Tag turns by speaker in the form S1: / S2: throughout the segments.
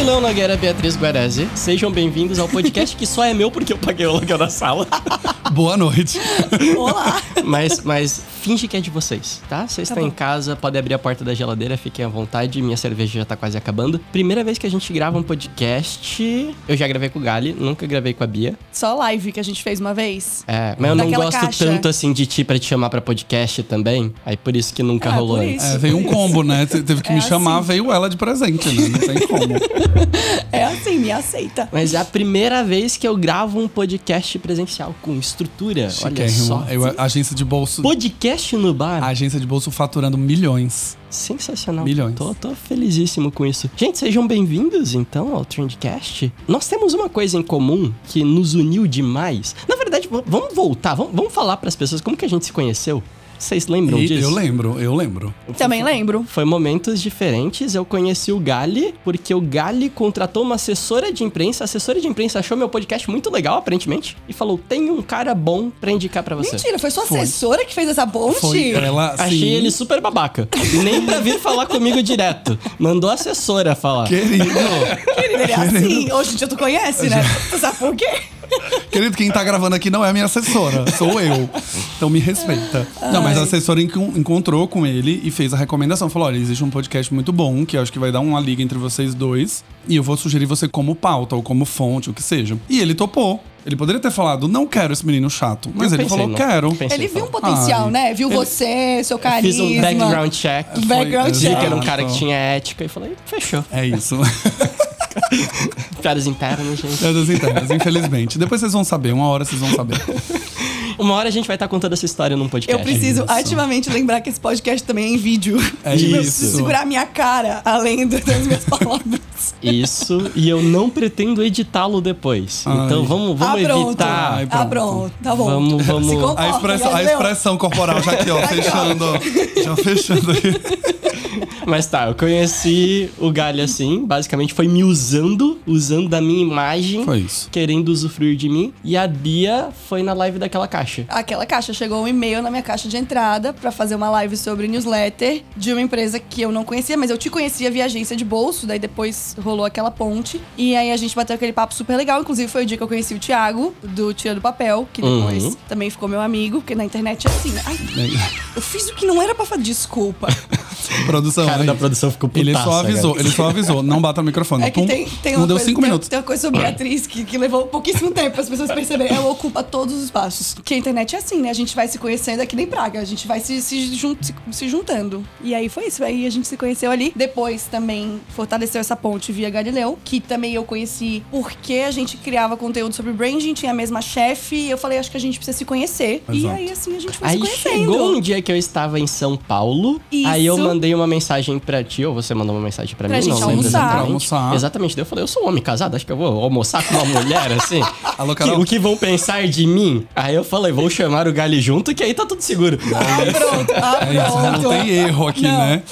S1: Galileu Nogueira Beatriz Guarese, sejam bem-vindos ao podcast que só é meu porque eu paguei o aluguel da sala.
S2: Boa noite.
S3: Olá!
S1: mas, mas finge que é de vocês, tá? Vocês estão em casa, podem abrir a porta da geladeira, fiquem à vontade, minha cerveja já tá quase acabando. Primeira vez que a gente grava um podcast, eu já gravei com o Gali, nunca gravei com a Bia.
S3: Só live que a gente fez uma vez.
S1: É, mas eu não gosto
S3: caixa.
S1: tanto assim de ti pra te chamar pra podcast também, aí por isso que nunca
S3: Ah,
S1: rolou
S3: por
S1: antes.
S3: isso.
S2: É, veio um combo, né? Te- Teve que
S3: É
S2: me chamar,
S3: assim.
S2: veio ela de presente, né? Não tem como.
S3: É assim, me aceita.
S1: Mas é a primeira vez que eu gravo um podcast presencial com estrutura. Olha
S2: Chiquérrimo.
S1: só.
S2: Eu, a agência de bolso.
S1: Podcast no bar.
S2: A agência de bolso faturando milhões.
S1: Sensacional.
S2: Milhões.
S1: Tô, tô felizíssimo com isso. Gente, sejam bem-vindos, então, ao Trendcast. Nós temos uma coisa em comum que nos uniu demais. Na verdade, vamos voltar, vamos, vamos falar pras pessoas como que a gente se conheceu. Vocês lembram
S2: E
S1: disso?
S2: eu lembro, eu lembro.
S3: Também lembro.
S1: Foi momentos diferentes. Eu conheci o Gali, porque o Gali contratou uma assessora de imprensa. A assessora de imprensa achou meu podcast muito legal, aparentemente, e falou: tem um cara bom pra indicar pra você.
S3: Mentira, foi sua
S2: Foi.
S3: assessora que fez essa ponte?
S2: Foi ela,
S1: Achei
S2: sim,
S1: ele super babaca. Nem pra vir falar comigo direto. Mandou a assessora falar.
S2: Querido,
S3: Querido, ele é assim. Hoje em dia tu conhece, né? Tu sabe por quê?
S2: Querido, quem tá gravando aqui não é minha assessora, sou eu. Então me respeita. Não, mas a assessora encon- encontrou com ele e fez a recomendação. Falou: olha, existe um podcast muito bom que eu acho que vai dar uma liga entre vocês dois. E eu vou sugerir você como pauta ou como fonte, o que seja. E ele topou. Ele poderia ter falado, não quero esse menino chato. Mas
S1: Eu
S2: ele
S1: pensei,
S2: falou,
S1: não.
S2: quero.
S1: Pensei,
S3: Ele viu um potencial,
S2: Ai.
S3: né? Viu
S2: Ele-
S3: você, seu carisma.
S1: Fiz um background check.
S3: Background
S2: Foi-
S1: Vi
S3: check.
S1: que era um cara que tinha ética e falei, fechou.
S2: É isso.
S1: Piadas internas, gente.
S2: Piadas internas, infelizmente. Depois vocês vão saber, uma hora vocês vão saber.
S1: Uma hora a gente vai estar contando essa história num podcast.
S3: Eu preciso
S2: isso.
S3: ativamente lembrar que esse podcast também é em vídeo.
S2: É
S3: Tipo, eu
S2: isso.
S3: preciso segurar minha cara além das minhas palavras.
S1: Isso, e eu não pretendo editá-lo depois.
S2: Ai.
S1: Então vamos, vamos
S3: ah, pronto.
S1: evitar.
S2: Ai,
S3: Ah,
S2: pronto.
S3: pronto. Tá bom.
S1: Vamos, vamos.
S3: Se comporta,
S2: A expressão, a expressão corporal já aqui, ó, fechando. ó. Já fechando aqui.
S1: Mas tá, eu conheci o Galho assim, basicamente foi me usando, usando da minha imagem,
S2: Foi isso.
S1: querendo usufruir de mim. E a Bia foi na live daquela caixa.
S3: Aquela caixa chegou um e-mail na minha caixa de entrada pra fazer uma live sobre newsletter de uma empresa que eu não conhecia, mas eu te conhecia via agência de bolso, daí depois rolou aquela ponte. E aí a gente bateu aquele papo super legal. Inclusive foi o dia que eu conheci o Thiago, do Tira do Papel, que depois
S1: Uhum.
S3: também ficou meu amigo, porque na internet é assim. Ai, eu fiz o que não era pra fazer. Desculpa.
S2: Produção.
S1: O cara da produção ficou putaça,
S2: Ele só avisou,
S1: cara.
S2: ele só avisou. Não bata no microfone.
S3: É que
S2: Pum.
S3: tem, tem uma
S2: Não deu
S3: coisa,
S2: cinco
S3: tem,
S2: minutos.
S3: tem uma coisa sobre Beatriz que, que levou pouquíssimo tempo para as pessoas perceberem. Ela ocupa todos os espaços. Que a internet é assim, né? A gente vai se conhecendo, é que nem praga. A gente vai se, se, jun- se, se juntando. E aí foi isso. Aí a gente se conheceu ali. Depois também fortaleceu essa ponte via Galileu, que também eu conheci porque a gente criava conteúdo sobre branding, tinha a mesma chefe. E eu falei, acho que a gente precisa se conhecer. E
S2: Exato.
S3: aí assim a gente foi
S1: Aí
S3: se conhecendo.
S1: chegou um dia que eu estava em São Paulo,
S3: Isso.
S1: aí eu mandei uma mensagem pra ti, ou você mandou uma mensagem pra,
S3: Pra
S1: mim,
S3: gente
S1: não lembro
S3: almoçar.
S1: exatamente.
S2: Pra almoçar.
S1: Exatamente, daí eu falei, eu sou um homem casado, acho que eu vou almoçar com uma mulher, assim.
S2: Alô,
S1: Que-
S2: Carol?
S1: o que vão pensar de mim? Aí eu falei, vou chamar o Gali junto, que aí tá tudo seguro.
S3: Ah, pronto. Ah,
S2: É isso,
S3: pronto.
S2: não tem erro aqui,
S3: Não.
S2: né?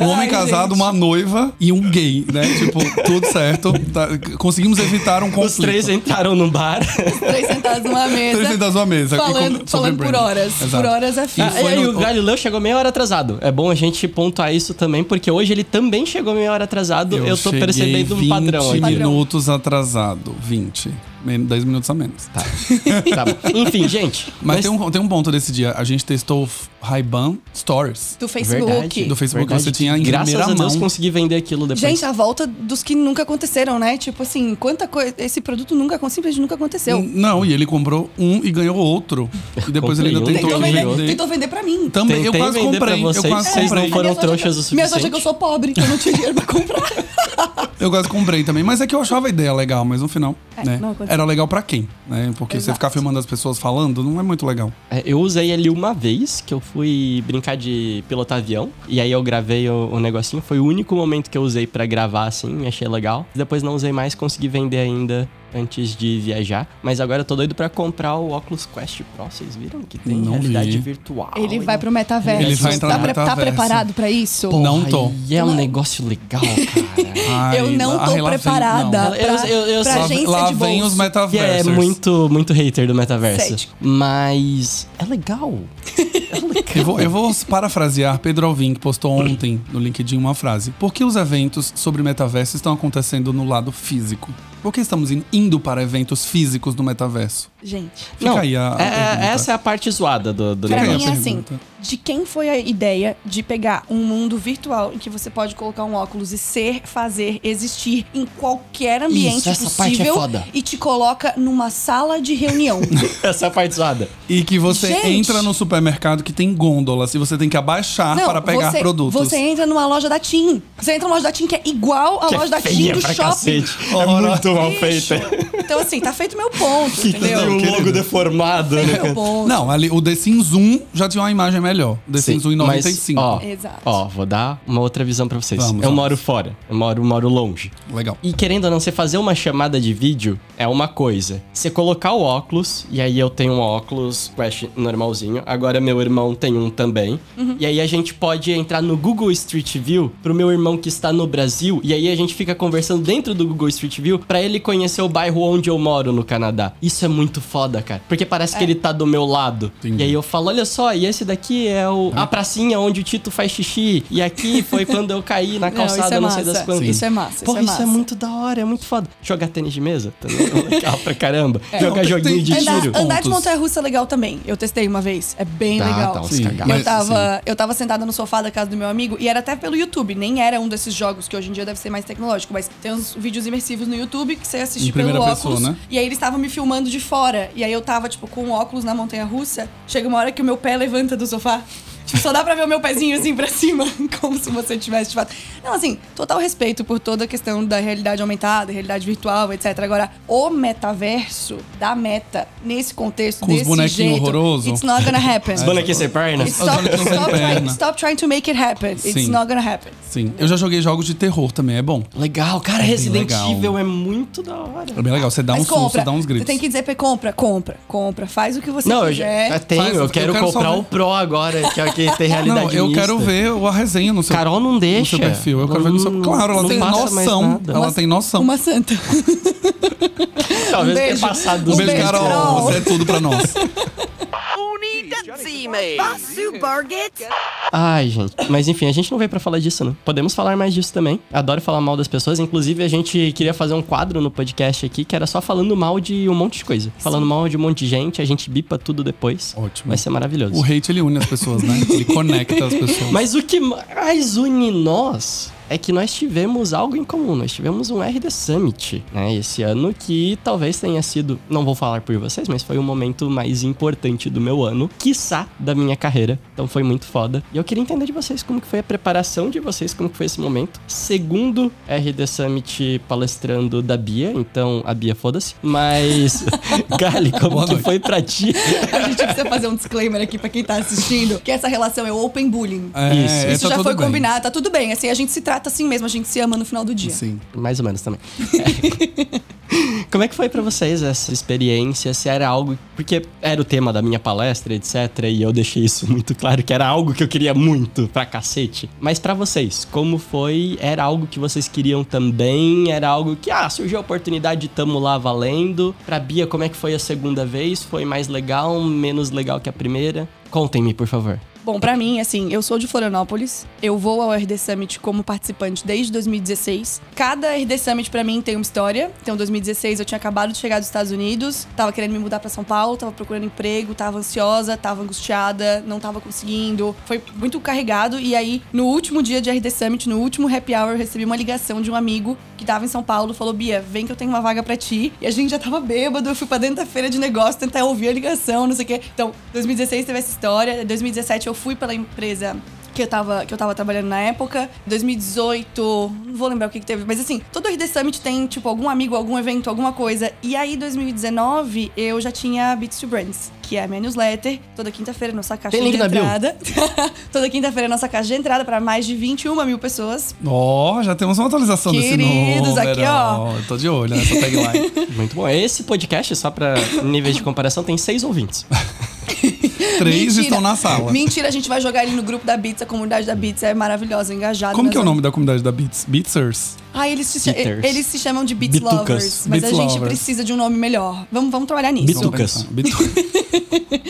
S2: Um homem
S3: Ai,
S2: casado,
S3: gente.
S2: uma noiva e um gay, né? Tipo, tudo certo. Tá- Conseguimos evitar um conflito.
S1: Os três entraram no bar.
S3: Três sentados numa mesa.
S2: Três sentados numa mesa. e com-
S3: Falando, falando por horas.
S2: Exato.
S3: Por horas a fio.
S1: Ah,
S2: foi
S1: e aí
S2: no-
S1: o Galileu chegou meia hora atrasado. É bom a gente pontuar isso também, porque hoje ele também chegou meia hora atrasado. Eu, tô
S2: cheguei
S1: percebendo um
S2: 20
S1: padrão aqui.
S2: minutos atrasado. 20. Men- 10 minutos a menos.
S1: Tá. Tá bom. Enfim, gente.
S2: Mas, tem, um, tem um ponto desse dia. A gente testou o Ray-Ban Stories.
S3: Do Facebook.
S1: Verdade.
S2: Do Facebook
S1: Verdade.
S2: você tinha em
S1: Graças
S2: primeira
S1: a Deus
S2: mão.
S1: consegui vender aquilo depois.
S3: Gente, a volta dos que nunca aconteceram, né? Tipo assim, quanta coisa. Esse produto nunca, simplesmente nunca aconteceu.
S2: N- Não, e ele comprou um e ganhou outro. E depois ele ainda tentou,
S3: Tentou vender,
S2: vender.
S3: tentou vender pra mim.
S2: Também, eu
S1: Tentei
S2: quase
S1: vender
S2: comprei.
S1: pra vocês,
S2: eu quase
S1: vocês
S2: comprei.
S1: não foram trouxas o
S3: que-
S1: suficiente.
S3: Minhas acham que eu sou pobre, que eu não tinha dinheiro pra comprar.
S2: Eu quase comprei também, mas é que eu achava a ideia legal, mas no final,
S3: É,
S2: né?
S3: não aconteceu.
S2: Era legal pra quem, né? Porque você
S3: Exato.
S2: ficar filmando as pessoas falando não é muito legal.
S1: É, Eu usei ele uma vez, que eu fui brincar de pilotar avião. E aí eu gravei o, o negocinho. Foi o único momento que eu usei pra gravar, assim, me achei legal. Depois não usei mais, consegui vender ainda antes de viajar, mas agora eu tô doido pra comprar o Oculus Quest Pro. Vocês viram que tem
S2: Não
S1: realidade
S2: vi.
S1: virtual?
S3: Ele vai pro metaverso.
S2: Ele vai entrar
S3: tá,
S2: no
S3: pre- tá preparado pra isso?
S1: Porra,
S2: Não tô.
S1: E é um negócio legal, cara.
S2: Ai,
S3: eu não
S2: ai,
S3: tô
S2: lá vem-
S3: preparada
S2: não.
S3: pra,
S1: Eu- eu- eu
S3: pra
S1: sei.
S2: Lá,
S3: agência
S2: lá
S3: de
S2: vem
S3: bolso.
S2: os
S1: Que é
S2: metaversos.
S1: muito, muito hater do metaverso.
S3: Cético.
S1: Mas é legal. É legal.
S2: Eu vou, eu vou parafrasear Pedro Alvim, que postou ontem no LinkedIn uma frase. Por que os eventos sobre metaverso estão acontecendo no lado físico? Por que estamos in- indo para eventos físicos no metaverso?
S3: Gente,
S2: Fica
S1: Não,
S2: aí a, a
S1: é-
S2: pergunta.
S1: essa é a parte zoada do, do
S3: pra
S2: a
S3: mim é assim, de quem foi a ideia de pegar um mundo virtual em que você pode colocar um óculos e ser, fazer, existir em qualquer ambiente
S1: Isso, essa parte é
S3: possível
S1: foda.
S3: e te coloca numa sala de reunião?
S1: Essa é a parte zoada.
S2: E que você
S3: Gente!
S2: entra no supermercado que tem gôndolas e você tem que abaixar para pegar
S3: você,
S2: produtos.
S3: Você entra numa loja da TIM. Você entra numa loja da TIM que é igual à
S1: Que é
S3: loja da TIM do shopping.
S1: cacete. É
S2: Ora.
S1: muito mal feita.
S3: Então, assim, tá feito meu ponto, entendeu?
S1: O logo
S2: querido.
S1: deformado, né?
S3: Ponto.
S2: Não, ali o The Sims 1 já tinha uma imagem melhor. The
S1: Sim,
S2: Sims 1 em
S1: mas,
S2: 95.
S1: ó,
S3: Exato.
S1: Ó, vou dar uma outra visão pra vocês.
S2: Vamos,
S1: eu
S2: vamos.
S1: moro fora. Eu moro, moro longe.
S2: Legal.
S1: E querendo ou não, você fazer uma chamada de vídeo é uma coisa. Você colocar o óculos, e aí eu tenho um óculos Quest normalzinho. Agora meu irmão tem um também. E aí a gente pode entrar no Google Street View pro meu irmão que está no Brasil. E aí a gente fica conversando dentro do Google Street View pra ele conhecer o bairro onde eu moro no Canadá. Isso é muito foda, cara. Porque parece que ele tá do meu lado.
S2: Entendi.
S1: E aí eu falo, olha só, e esse daqui é o, a pracinha onde o Tito faz xixi. E aqui foi quando eu caí na
S3: Não,
S1: calçada,
S3: isso é
S1: não sei das quantas.
S3: Isso é massa,
S1: Porra,
S3: isso é
S1: isso é muito da hora, é muito foda. Jogar tênis de mesa também é legal pra caramba. Jogar
S2: tem-
S1: joguinho de
S3: Andar,
S1: tiro.
S3: andar de montanha-russa é legal também. Eu testei uma vez. É bem
S1: Dá,
S3: legal.
S1: uns
S2: Sim,
S1: cagaços.
S3: Eu tava, eu tava sentada no sofá da casa do meu amigo e era até pelo YouTube, nem era um desses jogos que hoje em dia deve ser mais tecnológico, mas tem uns vídeos imersivos no YouTube que você assiste
S2: Em
S3: pelo
S2: primeira
S3: óculos.
S2: pessoa, né?
S3: E aí eles estavam me filmando de fora. E aí eu tava, tipo, com óculos na montanha russa. Chega uma hora que o meu pé levanta do sofá. Tipo, só dá pra ver o meu pezinho assim pra cima, como se você tivesse de fato. Não, assim, total respeito por toda a questão da realidade aumentada, realidade virtual, etc. Agora, o metaverso da meta, nesse contexto,
S2: Com os
S3: desse
S2: bonequinhos
S3: jeito,
S2: horroroso.
S3: it's not gonna happen.
S1: Os bonequinhos sem perna.
S3: Stop,
S2: bonequinhos
S3: trying, stop trying to make it happen. It's
S2: Sim.
S3: not gonna happen.
S2: Sim. Eu já joguei jogos de terror também, é bom.
S1: Legal, cara,
S2: bem
S1: Resident. Evil é muito da hora.
S2: É bem legal. Você dá um
S3: Mas
S2: susto,
S3: compra.
S2: você dá uns
S3: Você
S2: gritos.
S3: tem que dizer pra compra, compra, compra. Faz o que você
S1: Não, eu já
S3: quiser.
S1: eu tenho,
S2: Faz-
S1: eu
S2: eu
S1: quero,
S2: quero só
S1: comprar o Pro agora, que é o que tem realidade
S2: Não, eu
S1: mista.
S2: quero ver a resenha no seu
S1: Carol não
S2: no
S1: deixa.
S2: seu perfil. Eu quero ver no seu. Claro, ela tem noção. Ela tem noção.
S3: Uma santa.
S1: Talvez
S3: Um
S1: tenha
S3: beijo.
S1: passado dos
S2: Um beijo, Carol.
S3: Carol.
S2: Você é tudo pra nós.
S1: Ai, gente. Mas enfim, a gente não veio pra falar disso, não. Podemos falar mais disso também. Adoro falar mal das pessoas. Inclusive, a gente queria fazer um quadro no podcast aqui que era só falando mal de um monte de coisa. Falando mal de um monte de gente, a gente bipa tudo depois.
S2: Ótimo.
S1: Vai ser maravilhoso.
S2: O hate, ele une as pessoas, né? Ele conecta as pessoas.
S1: Mas o que mais une nós é que nós tivemos algo em comum. Nós tivemos um RD Summit, né? Esse ano que talvez tenha sido, não vou falar por vocês, mas foi o momento mais importante do meu ano, quiçá da minha carreira. Então foi muito foda. E eu queria entender de vocês como que foi a preparação de vocês, como que foi esse momento. Segundo RD Summit palestrando da Bia, então a Bia foda-se. Mas, Gali, como
S2: Boa
S1: que
S2: noite.
S1: foi pra ti?
S3: A gente precisa fazer um disclaimer aqui pra quem tá assistindo, que essa relação é open bullying.
S2: É,
S1: Isso.
S3: Isso
S2: tá
S3: já foi
S2: bem.
S3: combinado, tá tudo bem. Assim, a gente se trata assim mesmo, a gente se ama no final do dia.
S2: Sim.
S1: Mais ou menos também. Como é que foi pra vocês essa experiência? Se era algo. Porque era o tema da minha palestra, etc. E eu deixei isso muito claro que era algo que eu queria muito pra cacete. Mas pra vocês, como foi? Era algo que vocês queriam também? Era algo que, ah, surgiu a oportunidade, tamo lá valendo. Pra Bia, como é que foi a segunda vez? Foi mais legal, menos legal que a primeira? Contem-me, por favor.
S3: Bom, pra mim, assim, eu sou de Florianópolis. Eu vou ao RD Summit como participante desde 2016. Cada RD Summit pra mim tem uma história. Então, 2016 eu tinha acabado de chegar dos Estados Unidos, tava querendo me mudar pra São Paulo, tava procurando emprego, tava ansiosa, tava angustiada, não tava conseguindo. Foi muito carregado e aí no último dia de RD Summit, no último happy hour, eu recebi uma ligação de um amigo que tava em São Paulo, falou: "Bia, vem que eu tenho uma vaga pra ti". E a gente já tava bêbado, eu fui pra dentro da feira de negócio tentar ouvir a ligação, não sei o quê. Então, 2016 teve essa história, 2017 eu fui pela empresa que eu tava, que eu tava trabalhando na época. 2018, não vou lembrar o que, que teve, mas assim, todo RD Summit tem, tipo, algum amigo, algum evento, alguma coisa. E aí, 2019, eu já tinha Beats to Brands, que é a minha newsletter. Toda quinta-feira, nossa caixa
S1: Tem link
S3: de
S1: na bio?
S3: entrada. toda quinta-feira, nossa caixa de entrada para mais de 21 mil pessoas.
S2: Ó, já temos uma atualização
S3: Queridos,
S2: desse número.
S3: aqui, ó.
S2: Eu tô de olho nessa tagline.
S1: Muito bom. Esse podcast, só pra níveis de comparação, tem seis ouvintes.
S2: Três
S3: Mentira.
S2: estão na sala.
S3: Mentira, a gente vai jogar ele no grupo da Beats. A comunidade da Beats é maravilhosa, engajada.
S2: Como que é o nome da comunidade da Beats? Beatsers?
S3: Ah, eles se,
S1: Beaters.
S3: eles se chamam de Beats
S1: Bitucas.
S3: Lovers. Mas
S2: Beats
S3: a gente
S2: Lovers.
S3: precisa de um nome melhor. Vamos, vamos trabalhar nisso.
S1: Bitucas.
S2: Bitucas.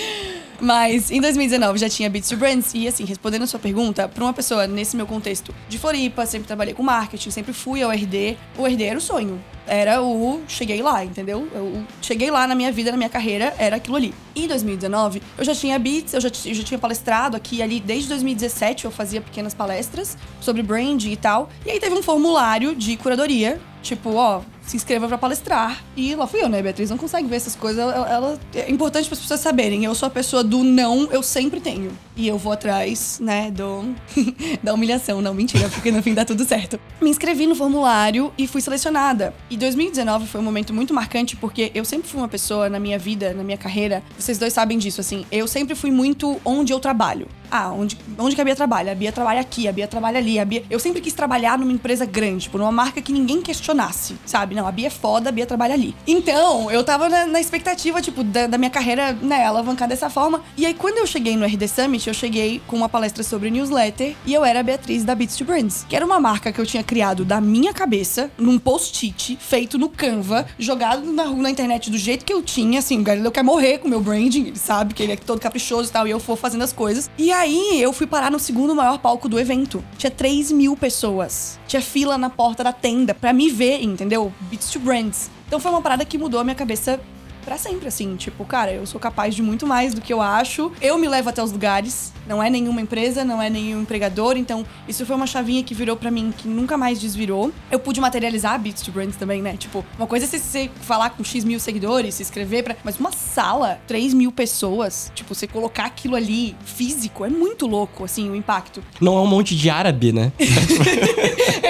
S3: Mas em 2019 já tinha Beats to Brands. E assim, respondendo a sua pergunta, pra uma pessoa nesse meu contexto de Floripa, sempre trabalhei com marketing, sempre fui ao RD. O RD era o sonho. Era o cheguei lá, entendeu? Eu cheguei lá na minha vida, na minha carreira, era aquilo ali. Em 2019, eu já tinha Beats, eu já, eu já tinha palestrado aqui ali. Desde 2017 eu fazia pequenas palestras sobre branding e tal. E aí teve um formulário de curadoria Tipo, ó, se inscreva pra palestrar. E lá fui eu, né? Beatriz não consegue ver essas coisas. Ela, ela- é importante para as pessoas saberem. Eu sou a pessoa do não, eu sempre tenho. E eu vou atrás, né, do da humilhação. Não, mentira, porque no fim dá tudo certo. Me inscrevi no formulário e fui selecionada. E 2019 foi um momento muito marcante porque eu sempre fui uma pessoa na minha vida, na minha carreira. Vocês dois sabem disso, assim. Eu sempre fui muito onde eu trabalho. Ah, onde, onde que a Bia trabalha? A Bia trabalha aqui, a Bia trabalha ali. A Bia... Eu sempre quis trabalhar numa empresa grande, tipo, numa marca que ninguém questionasse, sabe? Não, a Bia é foda, a Bia trabalha ali. Então, eu tava na, na expectativa, tipo, da, da minha carreira, né, alavancar dessa forma. E aí, quando eu cheguei no RD Summit, eu cheguei com uma palestra sobre newsletter e eu era a Beatriz da Beats to Brands, que era uma marca que eu tinha criado da minha cabeça, num post-it, feito no Canva, jogado na, na internet do jeito que eu tinha, assim, o Galileu quer morrer com o meu branding, ele sabe que ele é todo caprichoso e tal, e eu for fazendo as coisas. E aí, eu fui parar no segundo maior palco do evento. Tinha 3 mil pessoas. Tinha fila na porta da tenda pra me ver, entendeu? Beats to Brands. Então foi uma parada que mudou a minha cabeça Pra sempre, assim. Tipo, cara, eu sou capaz de muito mais do que eu acho. Eu me levo até os lugares. Não é nenhuma empresa, não é nenhum empregador. Então, isso foi uma chavinha que virou pra mim, que nunca mais desvirou. Eu pude materializar a Beats to Brands também, né? Tipo, uma coisa é você, você falar com X mil seguidores, se inscrever pra. Mas uma sala, 3 mil pessoas, tipo, você colocar aquilo ali físico, é muito louco, assim, o impacto.
S1: Não é um monte de árabe, né?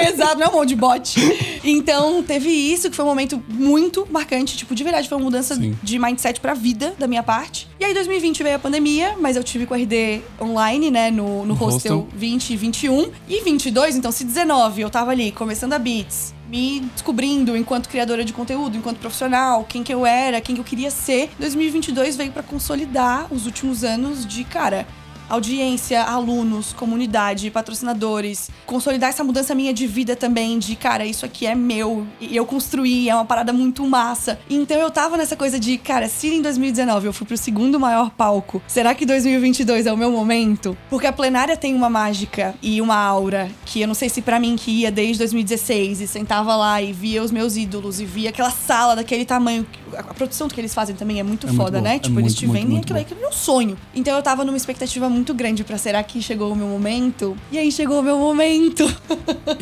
S3: Exato, não é um monte de bot. Então, teve isso, que foi um momento muito marcante. Tipo, de verdade, foi uma mudança
S2: Sim.
S3: de mindset pra vida da minha parte. E aí, 2020 veio a pandemia, mas eu tive com a RD online, né, no, no hostel,
S2: hostel.
S3: 20 e 21. E 22, então, se 19 eu tava ali, começando a Beats, me descobrindo enquanto criadora de conteúdo, enquanto profissional, quem que eu era, quem que eu queria ser. 2022 veio pra consolidar os últimos anos de, cara, audiência, alunos, comunidade, patrocinadores, consolidar essa mudança minha de vida também, de cara, isso aqui é meu, e eu construí, é uma parada muito massa. Então eu tava nessa coisa de, cara, se em 2019 eu fui pro segundo maior palco, será que 2022 é o meu momento? Porque a plenária tem uma mágica e uma aura que eu não sei se pra mim que ia desde 2016 e sentava lá e via os meus ídolos e via aquela sala daquele tamanho, a produção que eles fazem também é muito
S2: É muito
S3: foda,
S2: bom,
S3: né?
S2: é
S3: Tipo, eles
S2: muito,
S3: te
S2: muito,
S3: vendem
S2: muito
S3: aquilo aí que é meu sonho. Então eu tava numa expectativa muito grande pra será que chegou o meu momento? E aí chegou o meu momento.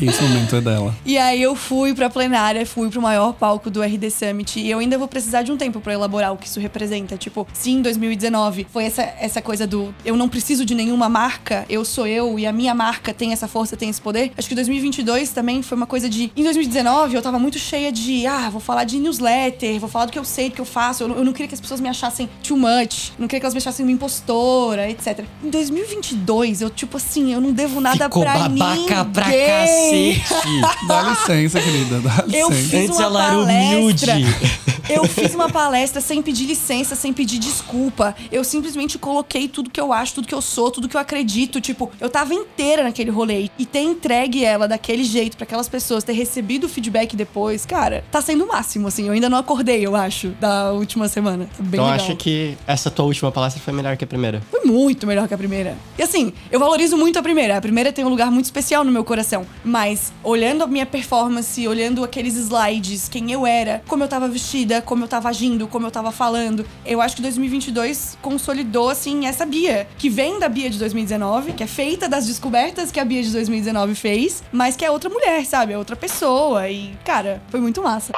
S2: Esse momento é dela.
S3: E aí eu fui pra plenária, fui pro maior palco do RD Summit e eu ainda vou precisar de um tempo pra elaborar o que isso representa. Tipo, se em 2019 foi essa, essa coisa do eu não preciso de nenhuma marca, eu sou eu e a minha marca tem essa força, tem esse poder. Acho que 2022 também foi uma coisa de em 2019 eu tava muito cheia de, ah, vou falar de newsletter, vou falar do que eu sei, do que eu faço. Eu, eu não queria que as pessoas me achassem too much, não queria que elas me achassem uma impostora, etc. Em 2022 eu tipo assim, eu não devo nada
S1: Ficou
S3: pra
S1: babaca
S3: ninguém.
S1: pra cacete.
S2: Dá licença, querida. Dá
S3: Eu
S2: licença.
S3: fiz
S1: Antes
S3: uma
S1: ela era
S3: palestra.
S1: humilde.
S3: Eu fiz uma palestra sem pedir licença, sem pedir desculpa. Eu simplesmente coloquei tudo que eu acho, tudo que eu sou, tudo que eu acredito. Tipo, eu tava inteira naquele rolê. E ter entregue ela daquele jeito pra aquelas pessoas, ter recebido o feedback depois, cara, tá sendo o máximo, assim. Eu ainda não acordei, eu acho, da última semana. Tá bem
S1: Então
S3: legal.
S1: acho que essa tua última palestra foi melhor que a primeira.
S3: Foi muito melhor que a primeira. E assim, eu valorizo muito a primeira. A primeira tem um lugar muito especial no meu coração. Mas, olhando a minha performance, olhando aqueles slides, quem eu era, como eu tava vestida, como eu tava agindo, como eu tava falando, eu acho que 2022 consolidou, assim, essa Bia. Que vem da Bia de 2019, que é feita das descobertas que a Bia de 2019 fez, mas que é outra mulher, sabe? É outra pessoa. E, cara, foi muito massa.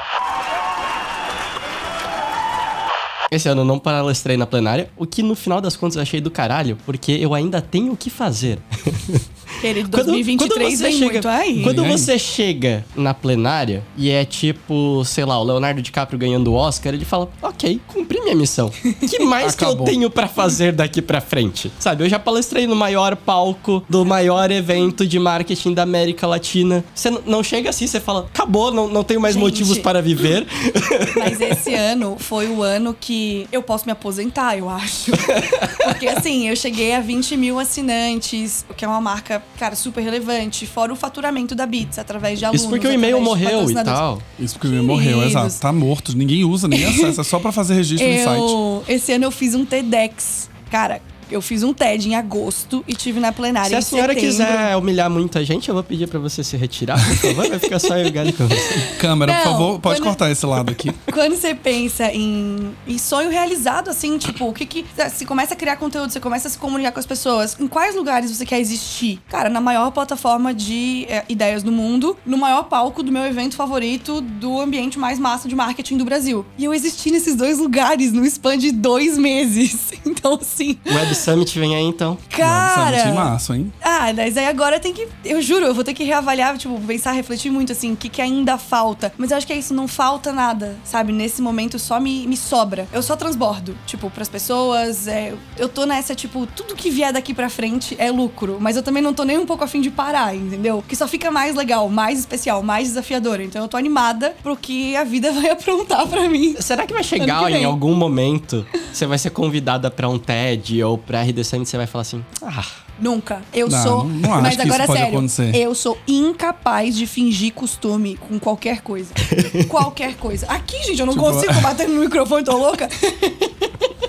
S1: Esse ano não palestrei na plenária, o que no final das contas eu achei do caralho, porque eu ainda tenho o que fazer.
S3: Querido, 2023 vem
S1: chega,
S3: muito aí.
S1: Quando você chega na plenária e é tipo, sei lá, o Leonardo DiCaprio ganhando o Oscar, ele fala: Ok, cumpri minha missão. que mais que eu tenho pra fazer daqui pra frente? Sabe, eu já palestrei no maior palco do maior evento de marketing da América Latina. Você não chega assim, você fala: Acabou, não, não tenho mais
S3: Gente.
S1: motivos para viver.
S3: Mas esse ano foi o ano que eu posso me aposentar, eu acho. Porque assim, eu cheguei a 20 mil assinantes, o que é uma marca, cara, super relevante. Fora o faturamento da Beats, através de alunos.
S1: Isso porque o e-mail morreu e tal.
S2: Isso porque o meu morreu,
S3: Queridos.
S2: exato. Tá morto, ninguém usa, ninguém acessa, é só pra fazer registro no site.
S3: Eu, esse ano eu fiz um TEDx. Cara, eu fiz um TED em agosto e tive na plenária
S1: Se a senhora
S3: setembro.
S1: quiser humilhar muita gente, eu vou pedir pra você se retirar, por favor. Vai ficar só eu e o com você.
S2: Câmera, por
S3: Não,
S2: favor, pode
S3: quando-
S2: cortar esse lado aqui.
S3: Quando você pensa em, em sonho realizado, assim, tipo, o que que. Você começa a criar conteúdo, você começa a se comunicar com as pessoas. Em quais lugares você quer existir? Cara, na maior plataforma de é, ideias do mundo, no maior palco do meu evento favorito do ambiente mais massa de marketing do Brasil. E eu existi nesses dois lugares no span de dois meses. Então, assim.
S1: Web Summit vem aí então.
S3: Cara.
S2: Nossa, massa, hein?
S3: Ah, mas aí agora tem que. Eu juro, eu vou ter que reavaliar, tipo, pensar, refletir muito, assim, o que, que ainda falta. Mas eu acho que é isso, não falta nada, sabe? Nesse momento só me, me sobra. Eu só transbordo, tipo, pras pessoas. é, eu tô nessa, tipo, tudo que vier daqui pra frente é lucro. Mas eu também não tô nem um pouco afim de parar, entendeu? Que só fica mais legal, mais especial, mais desafiador. Então eu tô animada pro que a vida vai aprontar pra mim.
S1: Será que vai chegar
S3: que
S1: em algum momento, você vai ser convidada pra um TED ou pra RD Summit, você vai falar assim, ah,
S3: Nunca. Eu
S2: Não,
S3: sou.
S2: não- não acho
S3: mas
S2: que
S3: agora é sério.
S2: acontecer.
S3: Eu sou incapaz de fingir costume com qualquer coisa. qualquer coisa. Aqui, gente, eu não
S2: Tipo,
S3: consigo bater no microfone, tô louca.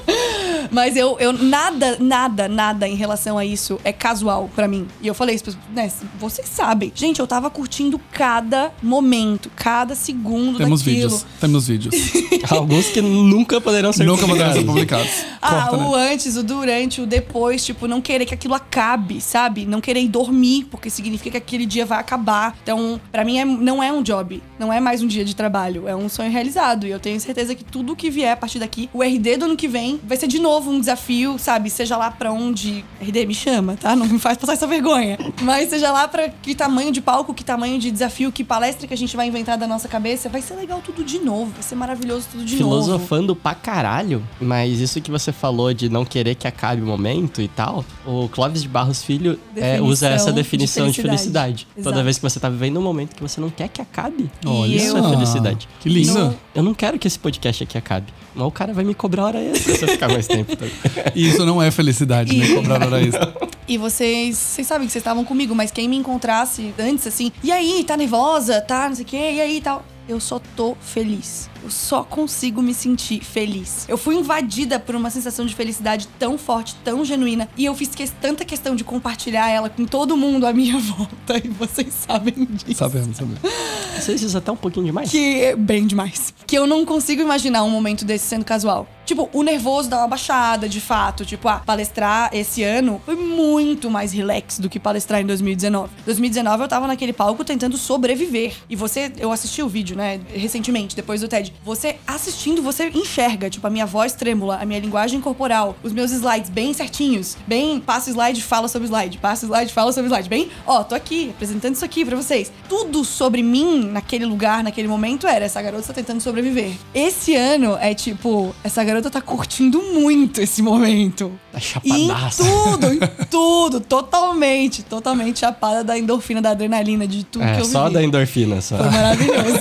S3: Mas eu, eu nada, nada, nada em relação a isso é casual pra mim. E eu falei isso, pra- né? Vocês sabem. Gente, eu tava curtindo cada momento, cada segundo
S2: Temos
S3: daquilo.
S2: vídeos. Temos vídeos.
S1: alguns que nunca poderão ser
S2: Nunca poderão ser
S1: publicados.
S2: publicados.
S3: Ah,
S2: Corta,
S3: o
S2: né?
S3: antes, o durante, o depois, tipo, não querer que aquilo acabe, sabe? Não querer ir dormir, porque significa que aquele dia vai acabar. Então, pra mim, é- não é um job, não é mais um dia de trabalho, é um sonho realizado. E eu tenho certeza que tudo que vier a partir daqui, o RD do ano que vem, vai ser de novo um desafio, sabe? Seja lá pra onde. RD me chama, tá? Não me faz passar essa vergonha. Mas seja lá pra que tamanho de palco, que tamanho de desafio, que palestra que a gente vai inventar da nossa cabeça, vai ser legal tudo de novo, vai ser maravilhoso tudo de novo.
S1: Filosofando pra caralho, mas isso que você falou de não querer que acabe o momento e tal, o Clóvis de Barros Filho é, usa essa
S3: de
S1: definição de felicidade.
S3: felicidade.
S1: Toda vez que você tá vivendo um momento que você não quer que acabe.
S2: Olha
S1: isso é
S2: só.
S1: felicidade.
S2: Que lindo.
S3: No-
S1: Eu não quero que esse podcast aqui acabe. Mas o cara vai me cobrar hora extra se eu ficar mais tempo.
S2: E isso não é felicidade, né?
S3: E-
S2: Cobrar hora extra.
S3: E vocês, vocês sabem que vocês estavam comigo, mas quem me encontrasse antes, assim, e aí, tá nervosa, tá, não sei o quê, e aí, tal. Eu só tô feliz. Eu só consigo me sentir feliz. Eu fui invadida por uma sensação de felicidade tão forte, tão genuína, e eu fiz que- tanta questão de compartilhar ela com todo mundo à minha volta, e vocês sabem disso.
S2: Sabemos, sabemos.
S1: Vocês usam até um pouquinho demais?
S3: Que é bem demais. Que eu não consigo imaginar um momento desse sendo casual. Tipo, o nervoso dá uma baixada, de fato. Tipo, ah, palestrar esse ano foi muito mais relax do que palestrar em 2019. 2019 eu tava naquele palco tentando sobreviver. E você, eu assisti o vídeo, né, recentemente, depois do TED. Você assistindo, você enxerga, tipo, a minha voz trêmula, a minha linguagem corporal, os meus slides bem certinhos. Bem, passa slide, fala sobre slide. Passa slide, fala sobre slide. Bem, ó, tô aqui apresentando isso aqui pra vocês. Tudo sobre mim naquele lugar, naquele momento era essa garota tá tentando sobreviver. Esse ano é tipo, essa garota tá curtindo muito esse momento.
S1: Tá
S3: E em
S1: chapadaça.
S3: tudo, em tudo, totalmente, totalmente chapada da endorfina, da adrenalina, de tudo que
S1: É,
S3: eu
S1: só
S3: vivi.
S1: da endorfina, só.
S3: Foi maravilhoso.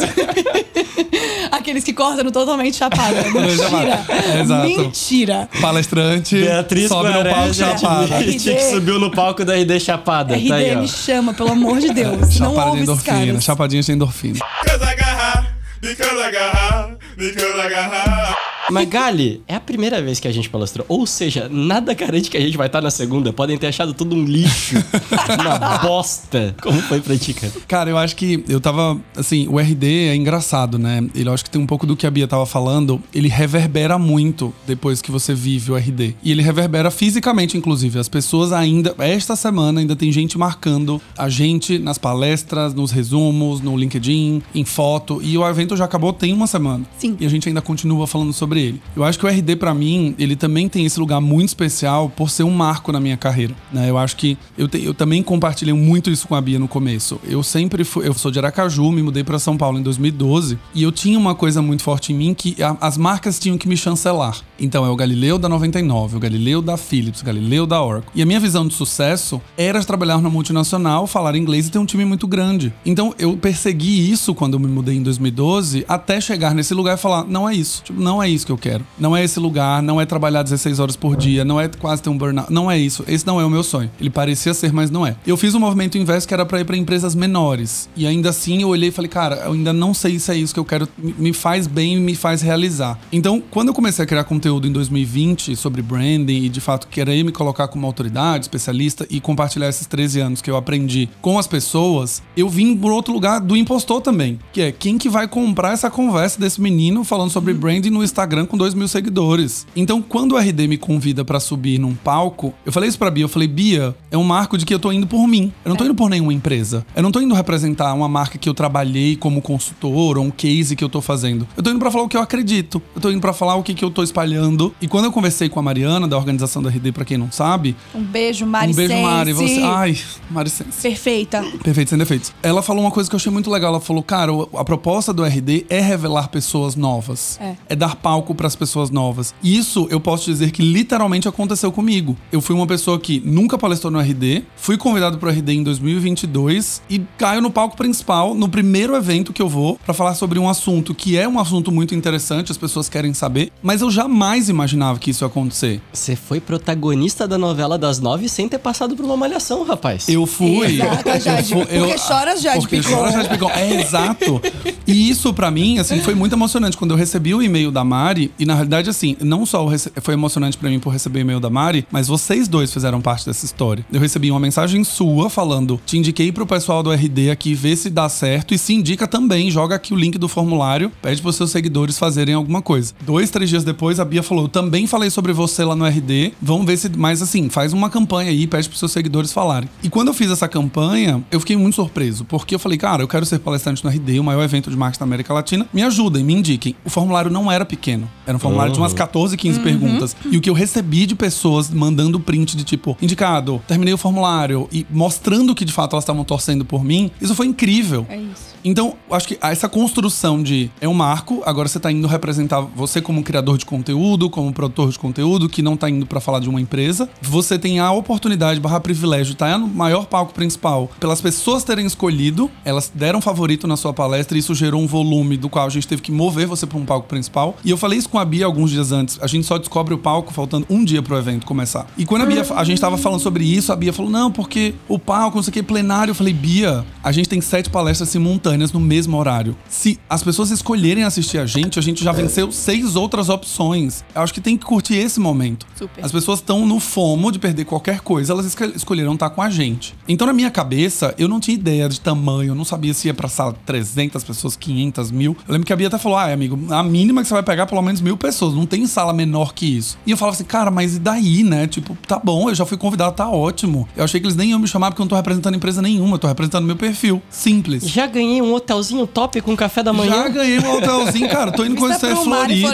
S3: Aqueles que cortam totalmente chapada. Mentira.
S2: É, exato.
S3: Mentira.
S2: Palestrante
S1: Beatriz
S2: sobe no palco chapada.
S3: RD.
S1: que subiu no palco da RD Chapada.
S3: RD
S1: tá aí, ó.
S3: me chama, pelo amor de Deus. Não
S2: Chapada de endorfina.
S3: caras.
S2: Chapadinha de endorfina.
S4: Because I got high, because I got high, because I got high.
S1: Magali, é a primeira vez que a gente palestrou. Ou seja, nada garante que a gente vai estar na segunda. Podem ter achado tudo um lixo. uma bosta. Como foi pra ti, cara?
S2: Cara, eu acho que eu tava. Assim, o RD é engraçado, né? Ele eu acho que tem um pouco do que a Bia tava falando. Ele reverbera muito depois que você vive o RD. E ele reverbera fisicamente, inclusive. As pessoas ainda. Esta semana ainda tem gente marcando a gente nas palestras, nos resumos, no LinkedIn, em foto. E o evento já acabou tem uma semana.
S3: Sim.
S2: E a gente ainda continua falando sobre sobre ele. Eu acho que o RD, pra mim, ele também tem esse lugar muito especial por ser um marco na minha carreira. Né? Eu acho que eu, te- eu também compartilhei muito isso com a Bia no começo. Eu sempre fui. Eu sou de Aracaju, me mudei pra São Paulo em 2012. E eu tinha uma coisa muito forte em mim que a- as marcas tinham que me chancelar. Então é o Galileu da 99, o Galileu da Philips, o Galileu da Oracle. E a minha visão de sucesso era trabalhar numa multinacional, falar inglês e ter um time muito grande. Então eu persegui isso quando eu me mudei em 2012, até chegar nesse lugar e falar: não é isso. Tipo, não é isso que eu quero. Não é esse lugar, não é trabalhar 16 horas por dia, não é quase ter um burnout. Não é isso. Esse não é o meu sonho. Ele parecia ser, mas não é. Eu fiz um movimento inverso que era pra ir pra empresas menores. E ainda assim eu olhei e falei: cara, eu ainda não sei se é isso que eu quero. Me faz bem e me faz realizar. Então, quando eu comecei a criar conteúdo em 2020 sobre branding e de fato querer me colocar como autoridade, especialista e compartilhar esses 13 anos que eu aprendi com as pessoas, eu vim por outro lugar do impostor também. Que é quem que vai comprar essa conversa desse menino falando sobre branding no Instagram com 2 mil seguidores. Então, quando o RD me convida pra subir num palco, eu falei isso pra Bia, eu falei, Bia, é um marco de que eu tô indo por mim. Eu não tô indo por nenhuma empresa. Eu não tô indo representar uma marca que eu trabalhei como consultor ou um case que eu tô fazendo. Eu tô indo pra falar o que eu acredito. Eu tô indo pra falar o que, que eu tô espalhando. E quando eu conversei com a Mariana, da organização da RD, pra quem não sabe,
S3: Um beijo, Mari
S2: um beijo, Mari. Você, ai, Mari Sense.
S3: Perfeita.
S2: Perfeito, sem defeitos. Ela falou uma coisa que eu achei muito legal. Ela falou, cara, a proposta do RD é revelar pessoas novas.
S3: É.
S2: dar palco pras pessoas novas. E isso eu posso dizer que literalmente aconteceu comigo. Eu fui uma pessoa que nunca palestrou no RD, fui convidado pro RD em 2022 e caio no palco principal no primeiro evento que eu vou pra falar sobre um assunto que é um assunto muito interessante, as pessoas querem saber, mas eu jamais imaginava que isso ia acontecer.
S1: Você foi protagonista da novela das nove sem ter passado por uma malhação, rapaz.
S2: Eu fui.
S3: Exato,
S2: eu
S3: Jade.
S2: fui-
S3: Porque choras, Jade
S2: Porque
S3: Picon.
S2: choras, Jade Picon. É, exato. E isso, pra mim, assim, foi muito emocionante. Quando eu recebi o e-mail da Mari, e na realidade, assim, não só foi emocionante pra mim por receber o e-mail da Mari, mas vocês dois fizeram parte dessa história. Eu recebi uma mensagem sua falando: te indiquei pro pessoal do RD aqui ver se dá certo e se indica também, joga aqui o link do formulário, pede pros seus seguidores fazerem alguma coisa. Dois, três dias depois, a Bia falou: também falei sobre você lá no RD, vamos ver se. Mas assim, faz uma campanha aí, pede pros seus seguidores falarem. E quando eu fiz essa campanha, eu fiquei muito surpreso, porque eu falei, cara, eu quero ser palestrante no RD, o maior evento de marketing da América Latina. Me ajudem, me indiquem. O formulário não era pequeno. Era um formulário de umas 14, 15 perguntas. E o que eu recebi de pessoas mandando print de tipo, indicado, terminei o formulário e mostrando que de fato elas estavam torcendo por mim, isso foi incrível.
S3: É isso.
S2: Então, eu acho que essa construção de é um marco, agora você tá indo representar você como criador de conteúdo, como produtor de conteúdo, que não tá indo pra falar de uma empresa. Você tem a oportunidade barra privilégio de estar no maior palco principal, pelas pessoas terem escolhido, elas deram favorito na sua palestra e isso gerou um volume do qual a gente teve que mover você pra um palco principal. E eu falei isso com a Bia alguns dias antes. A gente só descobre o palco faltando um dia pro evento começar. E quando a Bia, a gente tava falando sobre isso, a Bia falou: "Não, porque o palco, não sei o que, plenário". Eu falei: "Bia, a gente tem sete palestras simultâneas no mesmo horário. Se as pessoas escolherem assistir a gente, a gente já venceu seis outras opções. Eu acho que tem que curtir esse momento.
S3: Super.
S2: As pessoas estão no fomo de perder qualquer coisa, elas esco- escolheram estar com a gente. Então, na minha cabeça, eu não tinha ideia de tamanho, eu não sabia se ia pra sala 300 pessoas, 500 mil. Eu lembro que a Bia até falou: ah, amigo, a mínima que você vai pegar pelo menos mil pessoas, não tem sala menor que isso. E eu falava assim, cara, mas e daí, né? Tipo, tá bom, eu já fui convidado, tá ótimo. Eu achei que eles nem iam me chamar porque eu não tô representando empresa nenhuma, eu tô representando meu perfil. Simples.
S1: Já ganhei um hotelzinho top com café da manhã.
S2: Já ganhei um hotelzinho, cara. Tô indo conhecer
S3: em
S2: Floripa.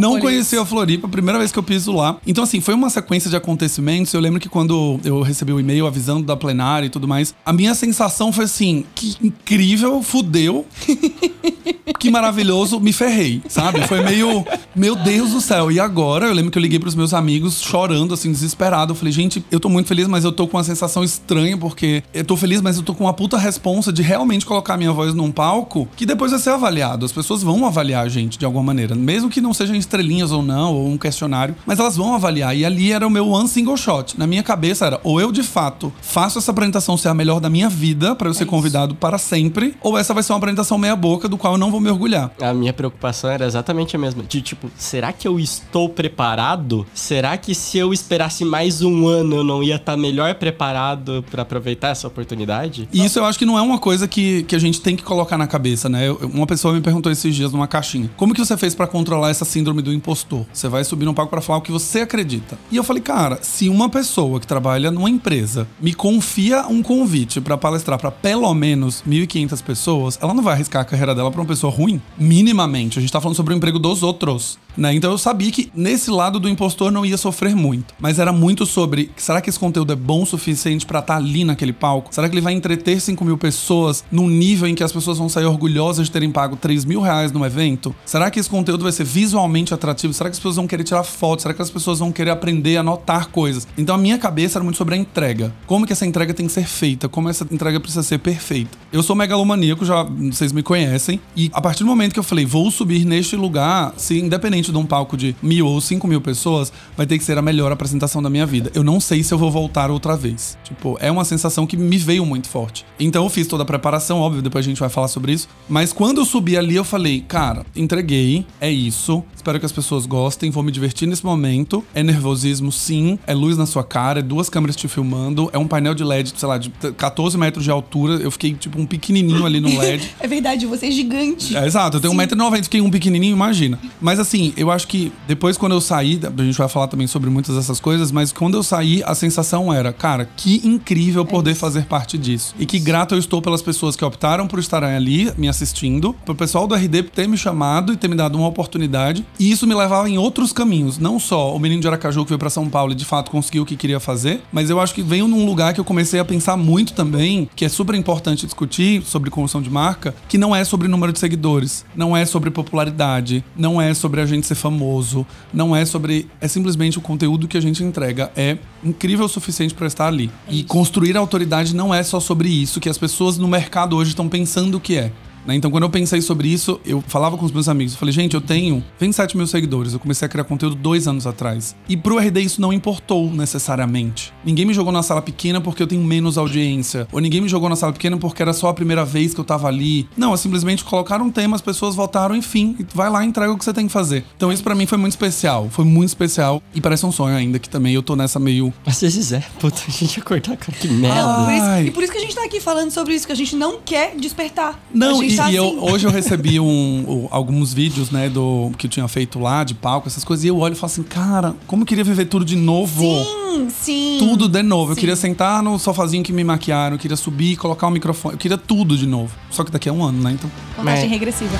S2: Não conhecia a Floripa, primeira vez que eu piso lá. Então, assim, foi uma sequência de acontecimentos. Eu lembro que quando eu recebi o e-mail avisando da plenária e tudo mais, a minha sensação foi assim: que incrível, fudeu. que maravilhoso, me ferrei, sabe? Foi meio, meu Deus do céu. E agora, eu lembro que eu liguei pros meus amigos chorando, assim, desesperado. Eu falei, gente, eu tô muito feliz, mas eu tô com uma sensação estranha, porque eu tô feliz, mas eu tô com uma puta responsa de realmente colocar minha voz num palco que depois vai ser avaliado. As pessoas vão avaliar a gente de alguma maneira, mesmo que não sejam estrelinhas ou não, ou um questionário, mas elas vão avaliar. E ali era o meu one single shot. Na minha cabeça era, ou eu de fato faço essa apresentação ser a melhor da minha vida, pra eu ser convidado para sempre, ou essa vai ser uma apresentação meia-boca do qual eu não vou me orgulhar.
S1: A minha preocupação era exatamente a mesma. De tipo, será que eu estou preparado? Será que se eu esperasse mais um ano eu não ia estar melhor preparado pra aproveitar essa oportunidade?
S2: Isso eu acho que não é uma coisa que, que a gente tem que colocar na cabeça, né? Eu- uma pessoa me perguntou esses dias numa caixinha: como que você fez pra controlar essa síndrome do impostor? Você vai subir num palco pra falar o que você acredita. E eu falei, cara, se uma pessoa que trabalha numa empresa me confia um convite pra palestrar pra pelo menos 1.500 pessoas, ela não vai arriscar a carreira dela pra uma pessoa ruim? Minimamente. A gente tá falando sobre o emprego dos outros. Né? Então eu sabia que nesse lado do impostor não ia sofrer muito. Mas era muito sobre: será que esse conteúdo é bom o suficiente pra estar ali naquele palco? Será que ele vai entreter 5 mil pessoas num nível em que as pessoas vão sair orgulhosas de terem pago 3 mil reais no evento? Será que esse conteúdo vai ser visualmente atrativo? Será que as pessoas vão querer tirar fotos? Será que as pessoas vão querer aprender a notar coisas? Então a minha cabeça era muito sobre a entrega. Como que essa entrega tem que ser feita? Como essa entrega precisa ser perfeita? Eu sou megalomaníaco, já vocês me conhecem. E a partir do momento que eu falei, vou subir neste lugar, se independente de um palco de mil ou cinco mil pessoas, vai ter que ser a melhor apresentação da minha vida. Eu não sei se eu vou voltar outra vez. Tipo, é uma sensação que me veio muito forte. Então eu fiz toda a preparação, óbvio, depois a gente vai falar sobre isso. Mas quando eu subi ali, eu falei, cara, entreguei, é isso. Espero que as pessoas gostem, vou me divertir nesse momento. É nervosismo, sim. É luz na sua cara, é duas câmeras te filmando, é um painel de LED, sei lá, de 14 metros de altura. Eu fiquei, tipo, um pequenininho ali no LED.
S3: É verdade, você é gigante.
S2: É, exato, eu tenho 1,90m, fiquei um pequenininho, imagina. Mas assim, eu acho que depois quando eu saí, a gente vai falar também sobre muitas dessas coisas, mas quando eu saí, a sensação era, cara, que incrível poder fazer parte disso. E que grato eu estou pelas pessoas que optaram por estarem ali me assistindo, pro pessoal do RD ter me chamado e ter me dado uma oportunidade. E isso me levava em outros caminhos, não só o menino de Aracaju que veio para São Paulo e de fato conseguiu o que queria fazer, mas eu acho que veio num lugar que eu comecei a pensar muito também, que é super importante discutir sobre construção de marca, que não é sobre número de seguidores, não é sobre popularidade, não é sobre a gente ser famoso, não é sobre. É simplesmente o conteúdo que a gente entrega. É incrível o suficiente para estar ali. E construir autoridade não é só sobre isso que as pessoas no mercado hoje estão pensando que é. Né? Então, quando eu pensei sobre isso, eu falava com os meus amigos. Eu falei, gente, eu tenho 27 mil seguidores. Eu comecei a criar conteúdo dois anos atrás. E pro RD isso não importou necessariamente. Ninguém me jogou na sala pequena porque eu tenho menos audiência. Ou ninguém me jogou na sala pequena porque era só a primeira vez que eu tava ali. Não, é simplesmente colocaram um tema, as pessoas votaram, enfim. E vai lá e entrega o que você tem que fazer. Então, isso pra mim foi muito especial. Foi muito especial. E parece um sonho ainda, que também eu tô nessa meio.
S1: Às vezes é. Puta, a gente ia cortar, cara. Que merda.
S3: Por isso- e por isso que a gente tá aqui falando sobre isso, que a gente não quer despertar.
S2: Não,
S3: a gente
S2: e, eu,
S3: assim.
S2: hoje eu recebi um, o- alguns vídeos, né, do que eu tinha feito lá, de palco, essas coisas, e eu olho e falo assim, cara, como eu queria viver tudo de novo.
S3: Sim, sim.
S2: Tudo de novo. Eu
S3: Sim.
S2: queria sentar no sofazinho que me maquiaram, eu queria subir, colocar o microfone, eu queria tudo de novo. Só que daqui a um ano, né? Então.
S3: Contagem
S1: Mas-
S3: regressiva.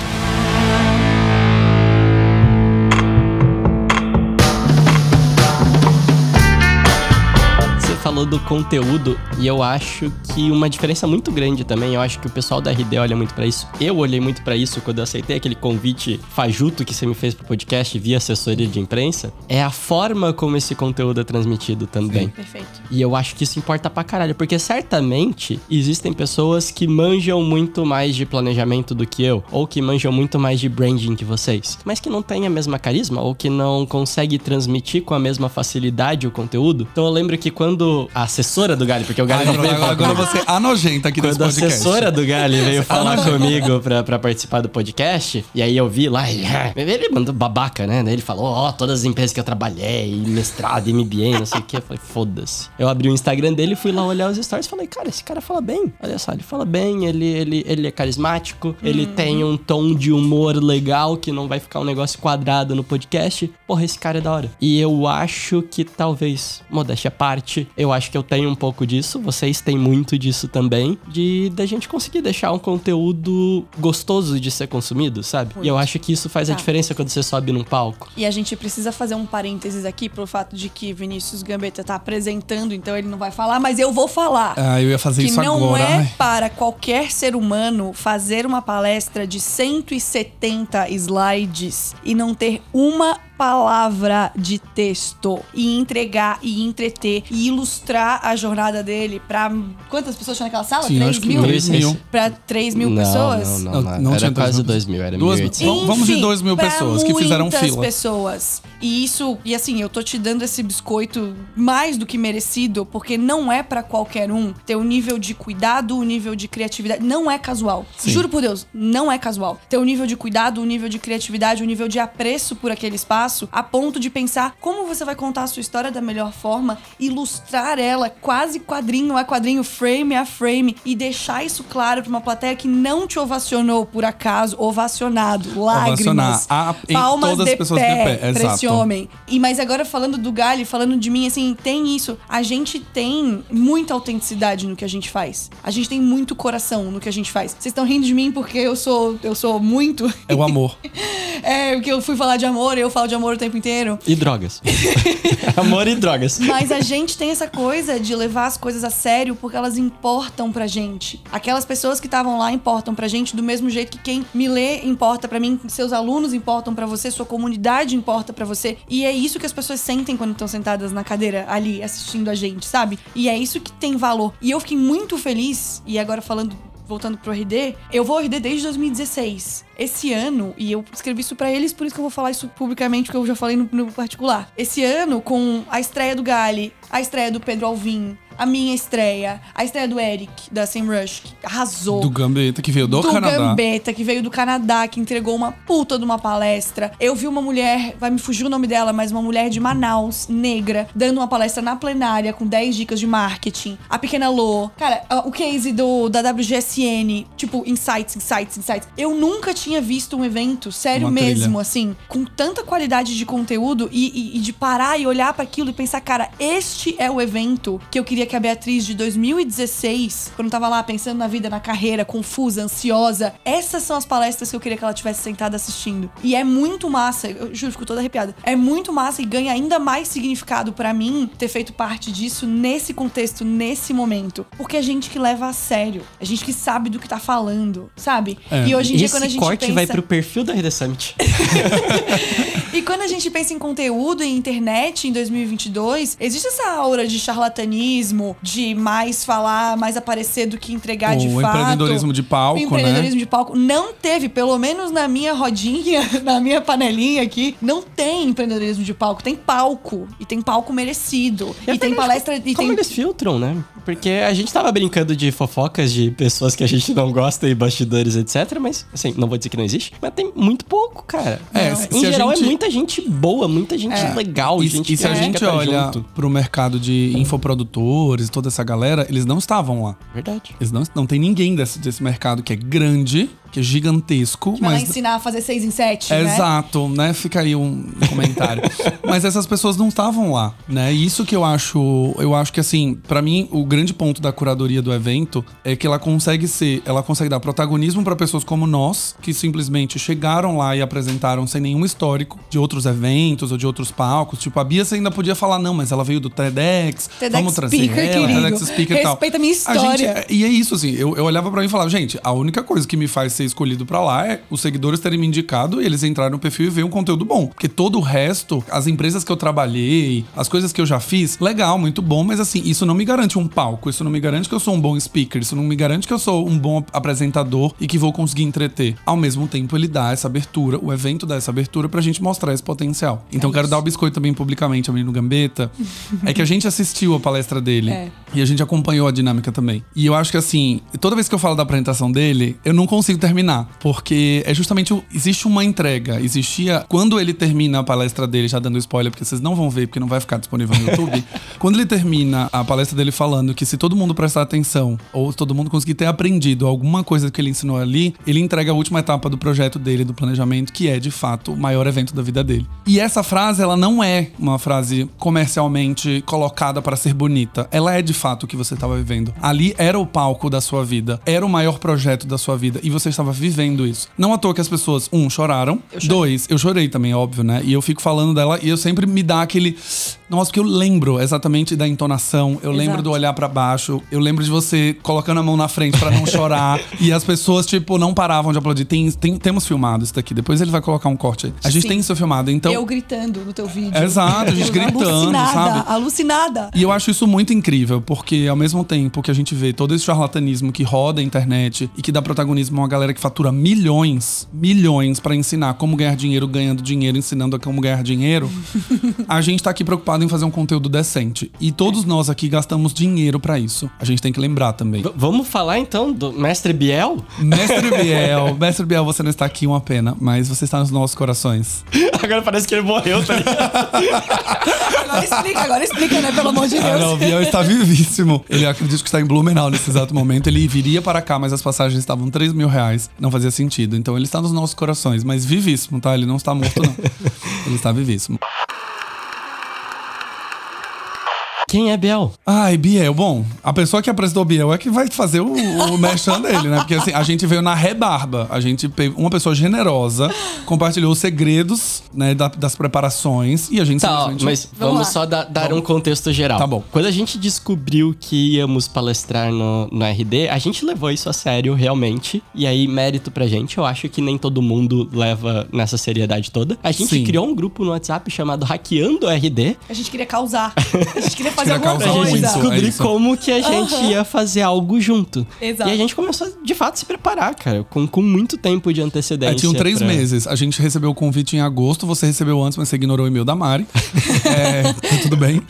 S1: Falou do conteúdo e eu acho que uma diferença muito grande também, eu acho que o pessoal da RD olha muito pra isso. Eu olhei muito pra isso quando eu aceitei aquele convite fajuto que você me fez pro podcast via assessoria de imprensa, é a forma como esse conteúdo é transmitido também.
S3: Perfeito.
S1: E eu acho que isso importa pra caralho, porque certamente existem pessoas que manjam muito mais de planejamento do que eu, ou que manjam muito mais de branding que vocês, mas que não têm a mesma carisma, ou que não consegue transmitir com a mesma facilidade o conteúdo. Então eu lembro que quando a assessora do Gali, porque o Gali
S2: Ai,
S1: não
S2: agora,
S1: veio
S2: agora, agora você é nojenta aqui nesse
S1: quando a
S2: podcast.
S1: assessora do Gali veio falar comigo pra, pra participar do podcast, e aí eu vi lá, e, ele mandou babaca, né? Ele falou, ó, todas as empresas que eu trabalhei, mestrado, MBA, não sei o que. Eu falei, foda-se. Eu abri o Instagram dele, fui lá olhar os stories e falei, cara, esse cara fala bem. Olha só, ele fala bem, ele, ele, ele é carismático, ele tem um tom de humor legal, que não vai ficar um negócio quadrado no podcast. Porra, esse cara é da hora. E eu acho que talvez, modéstia à parte, eu acho que eu tenho um pouco disso, vocês têm muito disso também, de da gente conseguir deixar um conteúdo gostoso de ser consumido, sabe? E eu acho que isso faz a
S3: Tá.
S1: diferença quando você sobe num palco.
S3: E a gente precisa fazer um parênteses aqui pro fato de que Vinícius Gambetta tá apresentando, então ele não vai falar, mas eu vou falar.
S2: Ah, eu ia fazer
S3: que
S2: isso
S3: não
S2: agora.
S3: é
S2: Ai.
S3: para qualquer ser humano fazer uma palestra de 170 slides e não ter uma palavra de texto e entregar e entreter e ilustrar a jornada dele pra quantas pessoas tinham naquela sala?
S2: Sim,
S3: 3
S2: acho que
S3: mil?
S2: mil. mil.
S3: Pra 3 mil
S1: não,
S3: pessoas?
S1: Não, não,
S2: Não,
S1: não. era
S2: tinha
S1: quase
S2: dois
S1: 2 mil, era
S2: Duas-
S1: 1.800.
S2: Vamos- vamos de
S3: Enfim,
S2: 2 mil pessoas que fizeram
S3: muitas
S2: fila.
S3: pessoas. E isso, e assim, eu tô te dando esse biscoito mais do que merecido, porque não é pra qualquer um ter o nível de cuidado, o nível de criatividade. Não é casual. Juro por Deus, não é casual. Ter o nível de cuidado, o nível de criatividade, o nível de apreço por aquele espaço espaço a ponto de pensar como você vai contar a sua história da melhor forma, ilustrar ela quase quadrinho a quadrinho, frame a frame e deixar isso claro pra uma plateia que não te ovacionou por acaso, ovacionado, lágrimas,
S2: a- em
S3: palmas
S2: todas
S3: de
S2: as pessoas de
S3: pé,
S2: pé,
S3: pra esse homem. E mas agora falando do Gali, falando de mim, assim, tem isso. A gente tem muita autenticidade no que a gente faz. A gente tem muito coração no que a gente faz. Vocês estão rindo de mim porque eu sou eu sou muito.
S2: É o amor.
S3: É, porque eu fui falar de amor, eu falo de amor o tempo inteiro.
S1: E drogas. Amor e drogas.
S3: Mas a gente tem essa coisa de levar as coisas a sério porque elas importam pra gente. Aquelas pessoas que estavam lá importam pra gente do mesmo jeito que quem me lê importa pra mim, seus alunos importam pra você, sua comunidade importa pra você. E é isso que as pessoas sentem quando estão sentadas na cadeira ali assistindo a gente, sabe? E é isso que tem valor. E eu fiquei muito feliz, e agora falando voltando pro RD, eu vou ao RD desde 2016. Esse ano, e eu escrevi isso pra eles, por isso que eu vou falar isso publicamente, porque eu já falei no, no particular. Esse ano, com a estreia do Gali, a estreia do Pedro Alvim, a minha estreia, a estreia do Eric, da Semrush, que arrasou.
S2: Do Gambetta, que veio do,
S3: do
S2: Canadá.
S3: Gambetta, que veio do Canadá, que entregou uma puta de uma palestra. Eu vi uma mulher, vai me fugir o nome dela, mas uma mulher de Manaus, negra, dando uma palestra na plenária com 10 dicas de marketing. A Pequena Lô. Cara, o case do, da WGSN, tipo, insights, insights, insights. Eu nunca tinha visto um evento, sério
S2: Uma
S3: mesmo,
S2: trilha.
S3: assim, com tanta qualidade de conteúdo e, e- e de parar e olhar pra aquilo e pensar, cara, este é o evento que eu queria que a Beatriz de 2016, quando tava lá pensando na vida, na carreira, confusa, ansiosa, essas são as palestras que eu queria que ela tivesse sentada assistindo. E é muito massa, eu juro, fico toda arrepiada. É muito massa e ganha ainda mais significado pra mim ter feito parte disso nesse contexto, nesse momento. Porque é gente que leva a sério, é gente que sabe do que tá falando, sabe?
S2: É.
S3: E hoje em dia,
S1: Esse
S3: quando a gente
S1: corte
S3: pensa...
S1: vai pro perfil da RD Summit.
S3: E quando a gente pensa em conteúdo e internet em 2022, existe essa aura de charlatanismo, de mais falar, mais aparecer do que entregar de
S2: O
S3: fato.
S2: empreendedorismo de palco,
S3: O empreendedorismo
S2: né?
S3: de palco. Não teve, pelo menos na minha rodinha, na minha panelinha aqui, não tem empreendedorismo de palco. Tem palco. E tem palco merecido. E, tem palestra. E
S1: Como
S3: tem...
S1: eles filtram, né? Porque a gente tava brincando de fofocas de pessoas que a gente não gosta e bastidores, etc. Mas, assim, não vou dizer que não existe, mas tem muito pouco, cara.
S2: É, se-
S1: em geral
S2: gente-
S1: é muita gente boa, muita gente legal,
S2: E,
S1: gente
S2: e se a gente olha
S1: junto.
S2: pro mercado de infoprodutores, toda essa galera, eles não estavam lá.
S1: Verdade.
S2: Eles não, não tem ninguém desse, desse mercado que é grande, que é gigantesco,
S3: Vai lá
S2: mas
S3: ensinar a fazer seis em sete, né?
S2: Exato, né? Fica aí um comentário. Mas essas pessoas não estavam lá, né? E isso que eu acho, eu acho que assim, pra mim o grande ponto da curadoria do evento é que ela consegue ser, ela consegue dar protagonismo pra pessoas como nós, que simplesmente chegaram lá e apresentaram sem nenhum histórico de outros eventos ou de outros palcos. Tipo, a Bia você ainda podia falar não, mas ela veio do TEDx,
S3: TEDx
S2: vamos trazer
S3: speaker,
S2: ela,
S3: querido.
S2: TEDx speaker e tal.
S3: Respeita a minha
S2: gente
S3: história.
S2: é- e é isso, assim, eu, eu olhava pra mim e falava, gente, a única coisa que me faz ser escolhido pra lá é os seguidores terem me indicado e eles entrarem no perfil e ver um conteúdo bom. Porque todo o resto, as empresas que eu trabalhei, as coisas que eu já fiz, legal, muito bom, mas assim, isso não me garante um palco, isso não me garante que eu sou um bom speaker, isso não me garante que eu sou um bom apresentador e que vou conseguir entreter. Ao mesmo tempo, ele dá essa abertura, o evento dá essa abertura pra gente mostrar esse potencial. Então, quero dar o biscoito também publicamente ao menino Gambetta. é que a gente assistiu a palestra dele
S3: É.
S2: e a gente acompanhou a dinâmica também. E eu acho que assim, toda vez que eu falo da apresentação dele, eu não consigo terminar. Porque é justamente. o- Existe uma entrega. Existia. Quando ele termina a palestra dele, já dando spoiler, porque vocês não vão ver, porque não vai ficar disponível no YouTube. quando ele termina a palestra dele falando que se todo mundo prestar atenção, ou todo mundo conseguir ter aprendido alguma coisa que ele ensinou ali, ele entrega a última etapa do projeto dele, do planejamento, que é de fato o maior evento da vida dele. E essa frase, ela não é uma frase comercialmente colocada para ser bonita. Ela é de fato o que você estava vivendo. Ali era o palco da sua vida, era o maior projeto da sua vida e você estava vivendo isso. Não à toa que as pessoas, um, choraram, dois, eu chorei também, óbvio, né? E eu fico falando dela e eu sempre me dá aquele. Nossa, porque eu lembro exatamente da entonação, eu lembro
S3: Exato.
S2: do olhar pra baixo, eu lembro de você colocando a mão na frente pra não chorar e as pessoas, tipo, não paravam de aplaudir. Tem, tem- temos filmado isso daqui, depois ele vai colocar um corte aí. A gente
S3: Sim.
S2: tem isso filmado, então.
S3: Eu gritando no teu vídeo.
S2: Exato, a gente gritando,
S3: alucinada,
S2: sabe?
S3: Alucinada.
S2: E eu acho isso muito incrível, porque ao mesmo tempo que a gente vê todo esse charlatanismo que roda a internet e que dá protagonismo a uma galera que fatura milhões, milhões pra ensinar como ganhar dinheiro ganhando dinheiro, ensinando a como ganhar dinheiro, a gente tá aqui preocupado preocupado em fazer um conteúdo decente. E todos nós aqui gastamos dinheiro pra isso. A gente tem que lembrar também.
S1: V- vamos falar então do Mestre Biel?
S2: Mestre Biel, Mestre Biel, você não está aqui, uma pena, mas você está nos nossos corações.
S1: Agora parece que ele morreu, tá ligado?
S3: Agora explica, agora explica, né? Pelo amor de
S2: Ah, não, o
S3: Deus.
S2: Biel está vivíssimo. Ele acredito que está em Blumenau nesse exato momento. Ele viria para cá, mas as passagens estavam 3 mil reais. Não fazia sentido. Então ele está nos nossos corações, mas vivíssimo, tá? Ele não está morto, não. Ele está vivíssimo.
S1: Quem é Biel?
S2: Ai, Biel, bom, a pessoa que apresentou o Biel é que vai fazer o, o merchan dele, né? Porque assim, a gente veio na rebarba. A gente, pe- uma pessoa generosa, compartilhou os segredos, né, da- das preparações e a gente
S1: Tá,
S2: simplesmente-
S1: mas
S3: Vamos
S1: vamos só da- dar um contexto geral.
S2: Tá bom.
S1: Quando a gente descobriu que íamos palestrar no, no RD, a gente levou isso a sério, realmente. E aí, mérito pra gente. Eu acho que nem todo mundo leva nessa seriedade toda. A gente
S2: Sim.
S1: criou um grupo no WhatsApp chamado Hackeando RD.
S3: A gente queria causar. A gente queria fazer alguma
S2: causar
S1: Pra gente
S2: muito,
S3: coisa.
S1: descobrir
S2: é
S1: como que a gente ia fazer algo junto.
S3: Exato.
S1: E a gente começou, de fato, a se preparar, cara. Com, com muito tempo de antecedência.
S2: É, tinham três
S1: pra-
S2: meses. A gente recebeu o convite em agosto, você recebeu antes, mas você ignorou o e-mail da Mari. é, tá tudo bem.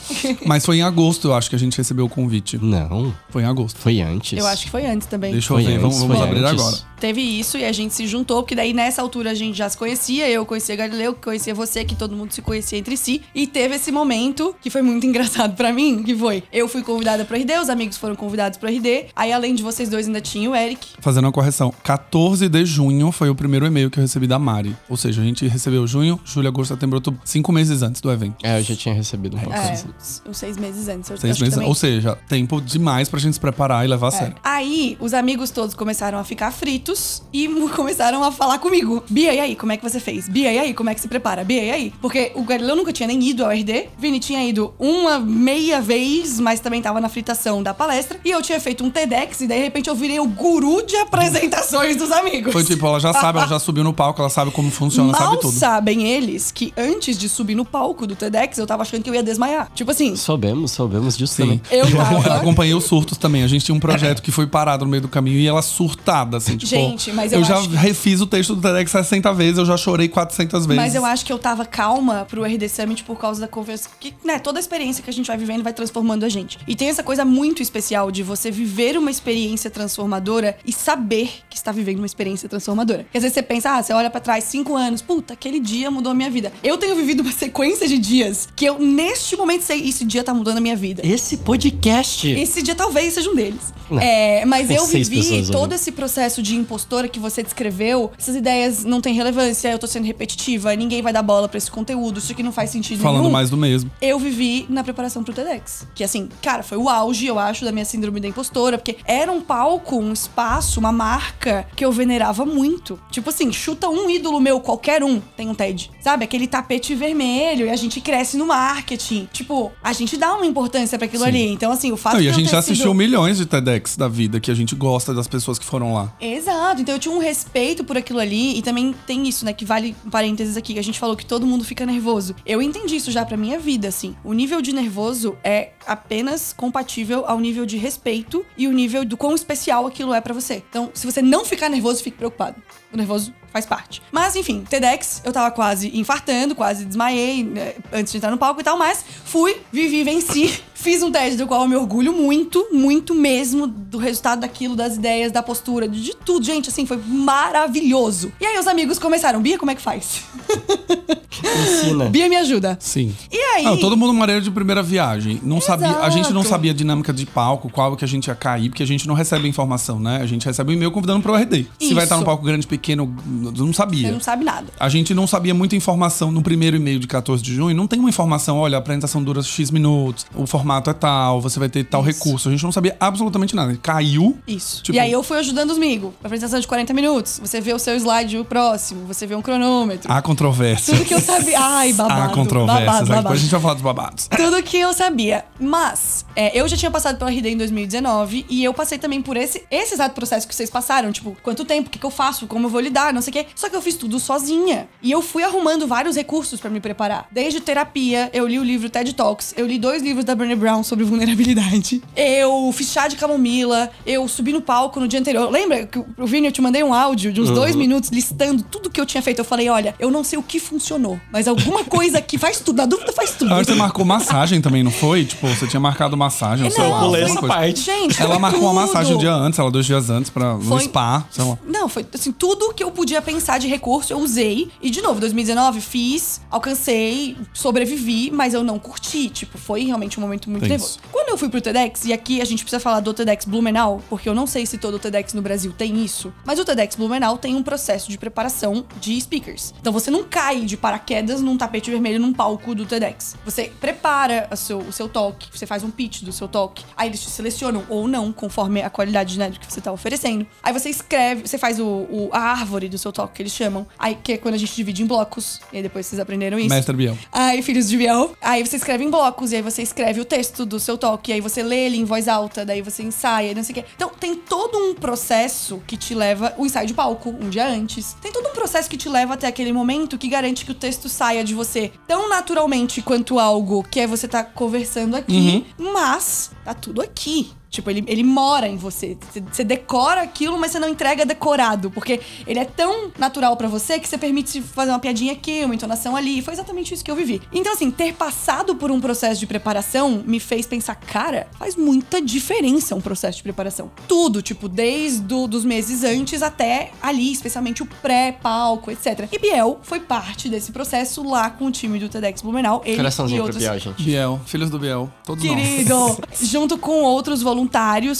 S2: Mas foi em agosto, eu acho que a gente recebeu o convite.
S1: Não,
S2: Foi em agosto.
S1: foi antes.
S3: Eu acho que foi antes também.
S2: Deixa eu
S1: Foi
S2: ver,
S1: antes,
S2: vamos, vamos abrir
S1: antes.
S2: agora.
S3: Teve isso e a gente se juntou, porque daí nessa altura a gente já se conhecia, eu conhecia Galileu, conhecia você, que todo mundo se conhecia entre si. E teve esse momento que foi muito engraçado pra mim, que foi, eu fui convidada pro RD, os amigos foram convidados pro RD, aí além de vocês dois ainda tinha o Eric.
S2: Fazendo uma correção. 14 de junho foi o primeiro e-mail que eu recebi da Mari. Ou seja, a gente recebeu junho, julho, agosto, setembro, outubro, cinco meses antes do evento.
S1: É, eu já tinha recebido um pouco
S3: É,
S1: antes.
S3: uns seis meses antes. Eu
S2: Seis meses.
S3: também-
S2: Ou seja, tempo demais pra gente se preparar e levar a
S3: É.
S2: sério.
S3: Aí, os amigos todos começaram a ficar fritos e começaram a falar comigo. Bia, e aí, como é que você fez? Bia, e aí, como é que se prepara? Bia, e aí? Porque o Galileu nunca tinha nem ido ao RD. Vini tinha ido uma meia vez, mas também tava na fritação da palestra. E eu tinha feito um TEDx e daí, de repente, eu virei o guru de apresentações dos amigos.
S2: Foi tipo, ela já sabe, ela já subiu no palco, ela sabe como funciona,
S3: Mal
S2: sabe tudo.
S3: sabem eles que antes de subir no palco do TEDx, eu tava achando que eu ia desmaiar. Tipo assim,
S1: Soubemos, soubemos disso
S2: Sim.
S1: também.
S3: eu
S2: Eu
S3: tava...
S2: acompanhei os surtos também. A gente tinha um projeto que foi parado no meio do caminho e ela surtada, assim, tipo.
S3: Gente, mas eu
S2: já
S3: acho que-
S2: refiz o texto do TEDx 60 vezes, eu já chorei 400 vezes.
S3: Mas eu acho que eu tava calma pro RD Summit por causa da conversa. Que, né, toda a experiência que a gente vai vivendo vai transformando a gente. E tem essa coisa muito especial de você viver uma experiência transformadora e saber que está vivendo uma experiência transformadora. Porque às vezes você pensa, ah, você olha pra trás, cinco anos, puta, aquele dia mudou a minha vida. Eu tenho vivido uma sequência de dias que eu, neste momento, sei, esse dia tá mudando a minha vida.
S1: Esse podcast.
S3: Esse dia talvez seja um deles.
S1: Não.
S3: É, mas eu vivi todo esse processo de impostora que você descreveu. Essas ideias não têm relevância, eu tô sendo repetitiva, ninguém vai dar bola pra esse conteúdo, isso aqui não faz sentido
S2: Falando
S3: nenhum.
S2: mais do mesmo.
S3: Eu vivi na preparação pro TEDx. Que assim, cara, foi o auge, eu acho, da minha síndrome da impostora. Porque era um palco, um espaço, uma marca que eu venerava muito. Tipo assim, chuta um ídolo meu, qualquer um, tem um TED. Sabe? Aquele tapete vermelho e a gente cresce no marketing. Tipo, a gente dá uma importância pra aquilo
S2: Sim.
S3: ali. Então, assim, o fato
S2: Não,
S3: de
S2: e a gente já assistiu
S3: sido-
S2: milhões de TEDx da vida, que a gente gosta das pessoas que foram lá.
S3: Exato, então eu tinha um respeito por aquilo ali e também tem isso, né, que vale um parênteses aqui, que a gente falou que todo mundo fica nervoso. Eu entendi isso já pra minha vida, assim. O nível de nervoso é apenas compatível ao nível de respeito e o nível do quão especial aquilo é pra você. Então, se você não ficar nervoso, fique preocupado. O nervoso faz parte. Mas, enfim, TEDx, eu tava quase infartando, quase desmaiei né, antes de entrar no palco e tal, mas fui, vivi, venci. Fiz um TED do qual eu me orgulho muito, muito mesmo do resultado daquilo, das ideias, da postura, de, de tudo. Gente, assim, foi maravilhoso. E aí os amigos começaram, Bia, como é que faz?
S1: Ensina.
S3: Bia, me ajuda.
S2: Sim.
S3: E aí?
S2: Não, todo mundo maneiro de primeira viagem. Não sabia, a gente não
S3: Exato.
S2: sabia a dinâmica de palco, qual que a gente ia cair, porque a gente não recebe a informação, né? A gente recebe o e-mail convidando pro RD. Se vai estar no
S3: Isso.
S2: palco grande, pequeno, não
S3: Você
S2: sabia.
S3: não sabe nada.
S2: A gente não sabia muita informação no primeiro e-mail de 14 de junho. Não tem uma informação, olha, a apresentação dura X minutos, o formato é tal, você vai ter tal
S3: Isso.
S2: recurso. A gente não sabia absolutamente nada. Caiu.
S3: Isso.
S2: Tipo-
S3: e aí eu fui ajudando os amigos. Apresentação de 40 minutos. Você vê o seu slide o próximo, você vê um cronômetro.
S2: Há controvérsias.
S3: Tudo que eu sabia. Ai, babado.
S2: Há controvérsias.
S3: babado,
S2: Depois
S3: babado.
S2: a gente vai falar dos babados.
S3: Tudo que eu sabia. Mas É, eu já tinha passado pela RD em 2019 e eu passei também por esse, esse exato processo que vocês passaram. Tipo, quanto tempo, o que, que eu faço, como eu vou lidar, não sei o quê. Só que eu fiz tudo sozinha. E eu fui arrumando vários recursos pra me preparar. Desde terapia, eu li o livro TED Talks, eu li dois livros da Brené Brown sobre vulnerabilidade. Eu fiz chá de camomila, eu subi no palco no dia anterior. Lembra que o Vini, eu te mandei um áudio de uns dois minutos listando tudo que eu tinha feito. Eu falei, olha, eu não sei o que funcionou, mas alguma coisa que faz tudo. Na dúvida faz tudo.
S2: Você marcou massagem também, não foi? Tipo, você tinha marcado massagem. sei
S3: Não,
S2: lá,
S1: pulei
S2: alguma
S1: essa
S2: coisa.
S1: parte.
S3: Gente,
S2: Ela marcou uma
S3: tudo.
S2: massagem um dia antes, ela dois dias antes, pra, no
S3: Foi-
S2: spa, sei lá.
S3: Não, foi assim, tudo que eu podia pensar de recurso eu usei. E de novo, 2019 fiz, alcancei, sobrevivi, mas eu não curti. Tipo, foi realmente um momento muito
S2: Tenso.
S3: nervoso. Quando eu fui pro TEDx, e aqui a gente precisa falar do TEDx Blumenau, porque eu não sei se todo TEDx no Brasil tem isso, mas o TEDx Blumenau tem um processo de preparação de speakers. Então você não cai de paraquedas num tapete vermelho num palco do TEDx. Você prepara seu- o seu talk, você faz um pitch do seu talk, aí eles te selecionam ou não, conforme a qualidade né, do que você tá oferecendo. Aí você escreve, você faz o, o- a árvore do seu talk, que eles chamam. Aí que é quando a gente divide em blocos. E aí depois vocês aprenderam isso.
S2: Mestre Biel.
S3: Aí, filhos de Biel. Aí você escreve em blocos, e aí você escreve o texto do seu talk, e aí você lê ele em voz alta, daí você ensaia, não sei o quê. Então tem todo um processo que te leva. O ensaio de palco, um dia antes. Tem todo um processo que te leva até aquele momento que garante que o texto saia de você tão naturalmente quanto algo que é você tá conversando aqui, mas tá tudo aqui. Tipo, ele, ele mora em você. Você- decora aquilo, mas você não entrega decorado. Porque ele é tão natural pra você que você permite fazer uma piadinha aqui, uma entonação ali. Foi exatamente isso que eu vivi. Então, assim, ter passado por um processo de preparação me fez pensar, cara, faz muita diferença um processo de preparação. Tudo, tipo, desde do, dos meses antes até ali, especialmente o pré-palco, etc. E Biel foi parte desse processo lá com o time do TEDx Blumenau. Ele e
S1: Coraçãozinho pro
S3: outros
S1: Biel, gente.
S2: Biel, filhos do Biel, todos nós.
S3: Querido, junto com outros voluntários,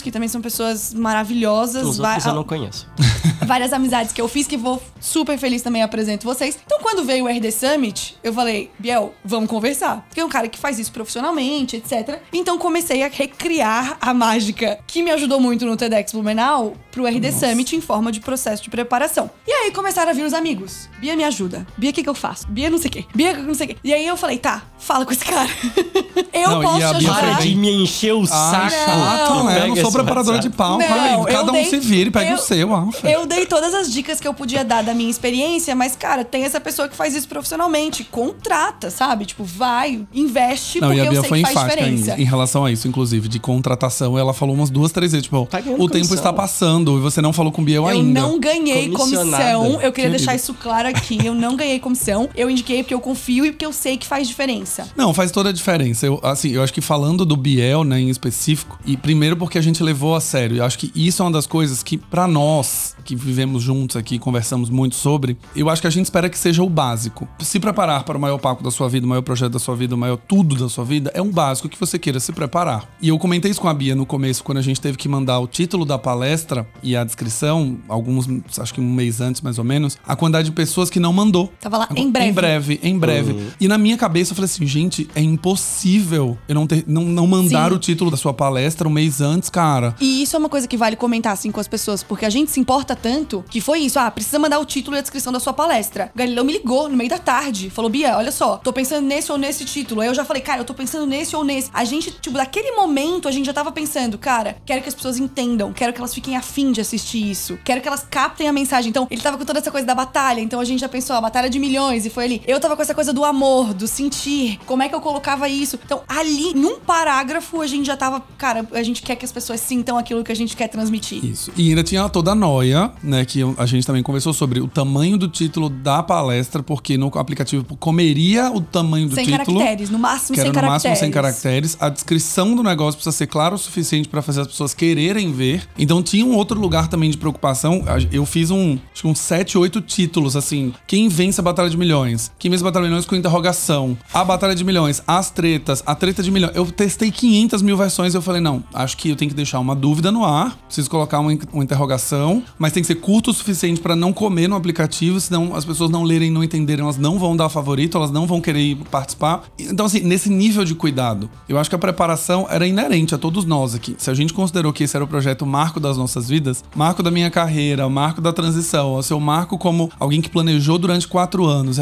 S3: que também são pessoas maravilhosas.
S1: Os outros eu não conheço.
S3: Várias amizades que eu fiz, que vou super feliz também apresento vocês. Então, quando veio o RD Summit, eu falei, Biel, vamos conversar. Porque é um cara que faz isso profissionalmente, etc. Então, comecei a recriar a mágica que me ajudou muito no TEDx Blumenau pro RD Summit em forma de processo de preparação. E aí começaram a vir os amigos. Bia me ajuda. Bia, o que, que eu faço? Bia não sei o quê. Bia não sei o quê. E aí eu falei, tá, fala com esse cara. eu
S2: Não, e
S3: posso
S2: a
S3: te ajudar.
S1: Para de me encher o
S2: Ah,
S1: saco.
S2: Chato, né? Eu
S1: Pega
S2: não sou preparadora de palco.
S3: Não, eu
S2: cada um
S3: dei-
S2: se vire, pega
S3: eu-
S2: o seu. Fé.
S3: Eu dei todas as dicas que eu podia dar da minha experiência, mas, cara, tem essa pessoa que faz isso profissionalmente. Contrata, sabe? Tipo, vai, investe,
S2: Não,
S3: porque
S2: e a
S3: eu
S2: Bia
S3: sei
S2: foi
S3: que faz
S2: enfática em,
S3: diferença.
S2: em relação a isso, inclusive, de contratação. Ela falou umas duas, três vezes, tipo,
S1: Tá
S2: o tempo
S1: comissão.
S2: está passando e você não falou com o Biel
S3: Eu
S2: ainda.
S3: não ganhei comissão. Eu queria deixar isso claro aqui. Eu não ganhei comissão. Eu indiquei porque eu confio e porque eu sei que faz diferença.
S2: Não, faz toda a diferença. Eu, assim, eu acho que falando do Biel, né, em específico, e primeiro porque a gente levou a sério. Eu acho que isso é uma das coisas que, pra nós, que vivemos juntos aqui, conversamos muito sobre, eu acho que a gente espera que seja o básico. Se preparar para o maior palco da sua vida, o maior projeto da sua vida, o maior tudo da sua vida, é um básico que você queira se preparar. E eu comentei isso com a Bia no começo, quando a gente teve que mandar o título da palestra e a descrição, alguns, acho que um mês antes mais ou menos, a quantidade de pessoas que não mandou.
S3: Tava lá, em breve.
S2: Em breve, em breve. E na minha cabeça eu falei assim, gente, é impossível eu não, ter, não, não mandar
S3: Sim.
S2: o título da sua palestra um mês antes, cara.
S3: E isso é uma coisa que vale comentar, assim, com as pessoas, porque a gente se importa tanto que foi isso. Ah, precisa mandar o título e a descrição da sua palestra. O me ligou no meio da tarde. Falou, Bia, olha só, tô pensando nesse ou nesse título. Aí eu já falei, cara, eu tô pensando nesse ou nesse. A gente, tipo, daquele momento, a gente já tava pensando, cara, quero que as pessoas entendam, quero que elas fiquem afim de assistir isso, quero que elas captem a mensagem. Então, ele tava com toda essa coisa da batalha, então a gente já pensou, a batalha de milhões, e foi ali. Eu tava com essa coisa do amor, do sentir, como é que eu colocava isso. Então, ali, num parágrafo, a gente já tava, cara, a gente quer que as pessoas sintam aquilo que a gente quer transmitir.
S2: Isso. E ainda tinha toda a noia, né? Que a gente também conversou sobre o tamanho do título da palestra, porque no aplicativo comeria o tamanho do
S3: Sem
S2: título.
S3: caracteres, no máximo
S2: que era
S3: sem
S2: no
S3: caracteres.
S2: máximo sem caracteres. A descrição do negócio precisa ser clara o suficiente pra fazer as pessoas quererem ver. Então tinha um outro lugar também de preocupação. Eu fiz um, acho que uns 7, 8 títulos, assim. Quem vence a Batalha de Milhões? Quem vence a Batalha de Milhões com interrogação? A Batalha de Milhões, as tretas, a treta de milhões. Eu testei 500 mil versões e eu falei, não, acho que eu tenho que deixar uma dúvida no ar, preciso colocar uma, uma interrogação, mas tem que ser curto o suficiente pra não comer no aplicativo, senão as pessoas não lerem, não entenderem, elas não vão dar favorito, elas não vão querer participar. Então, assim, nesse nível de cuidado, eu acho que a preparação era inerente a todos nós aqui. Se a gente considerou que esse era o projeto marco das nossas vidas, marco da minha carreira, marco da transição, o seu marco como alguém que planejou durante quatro anos,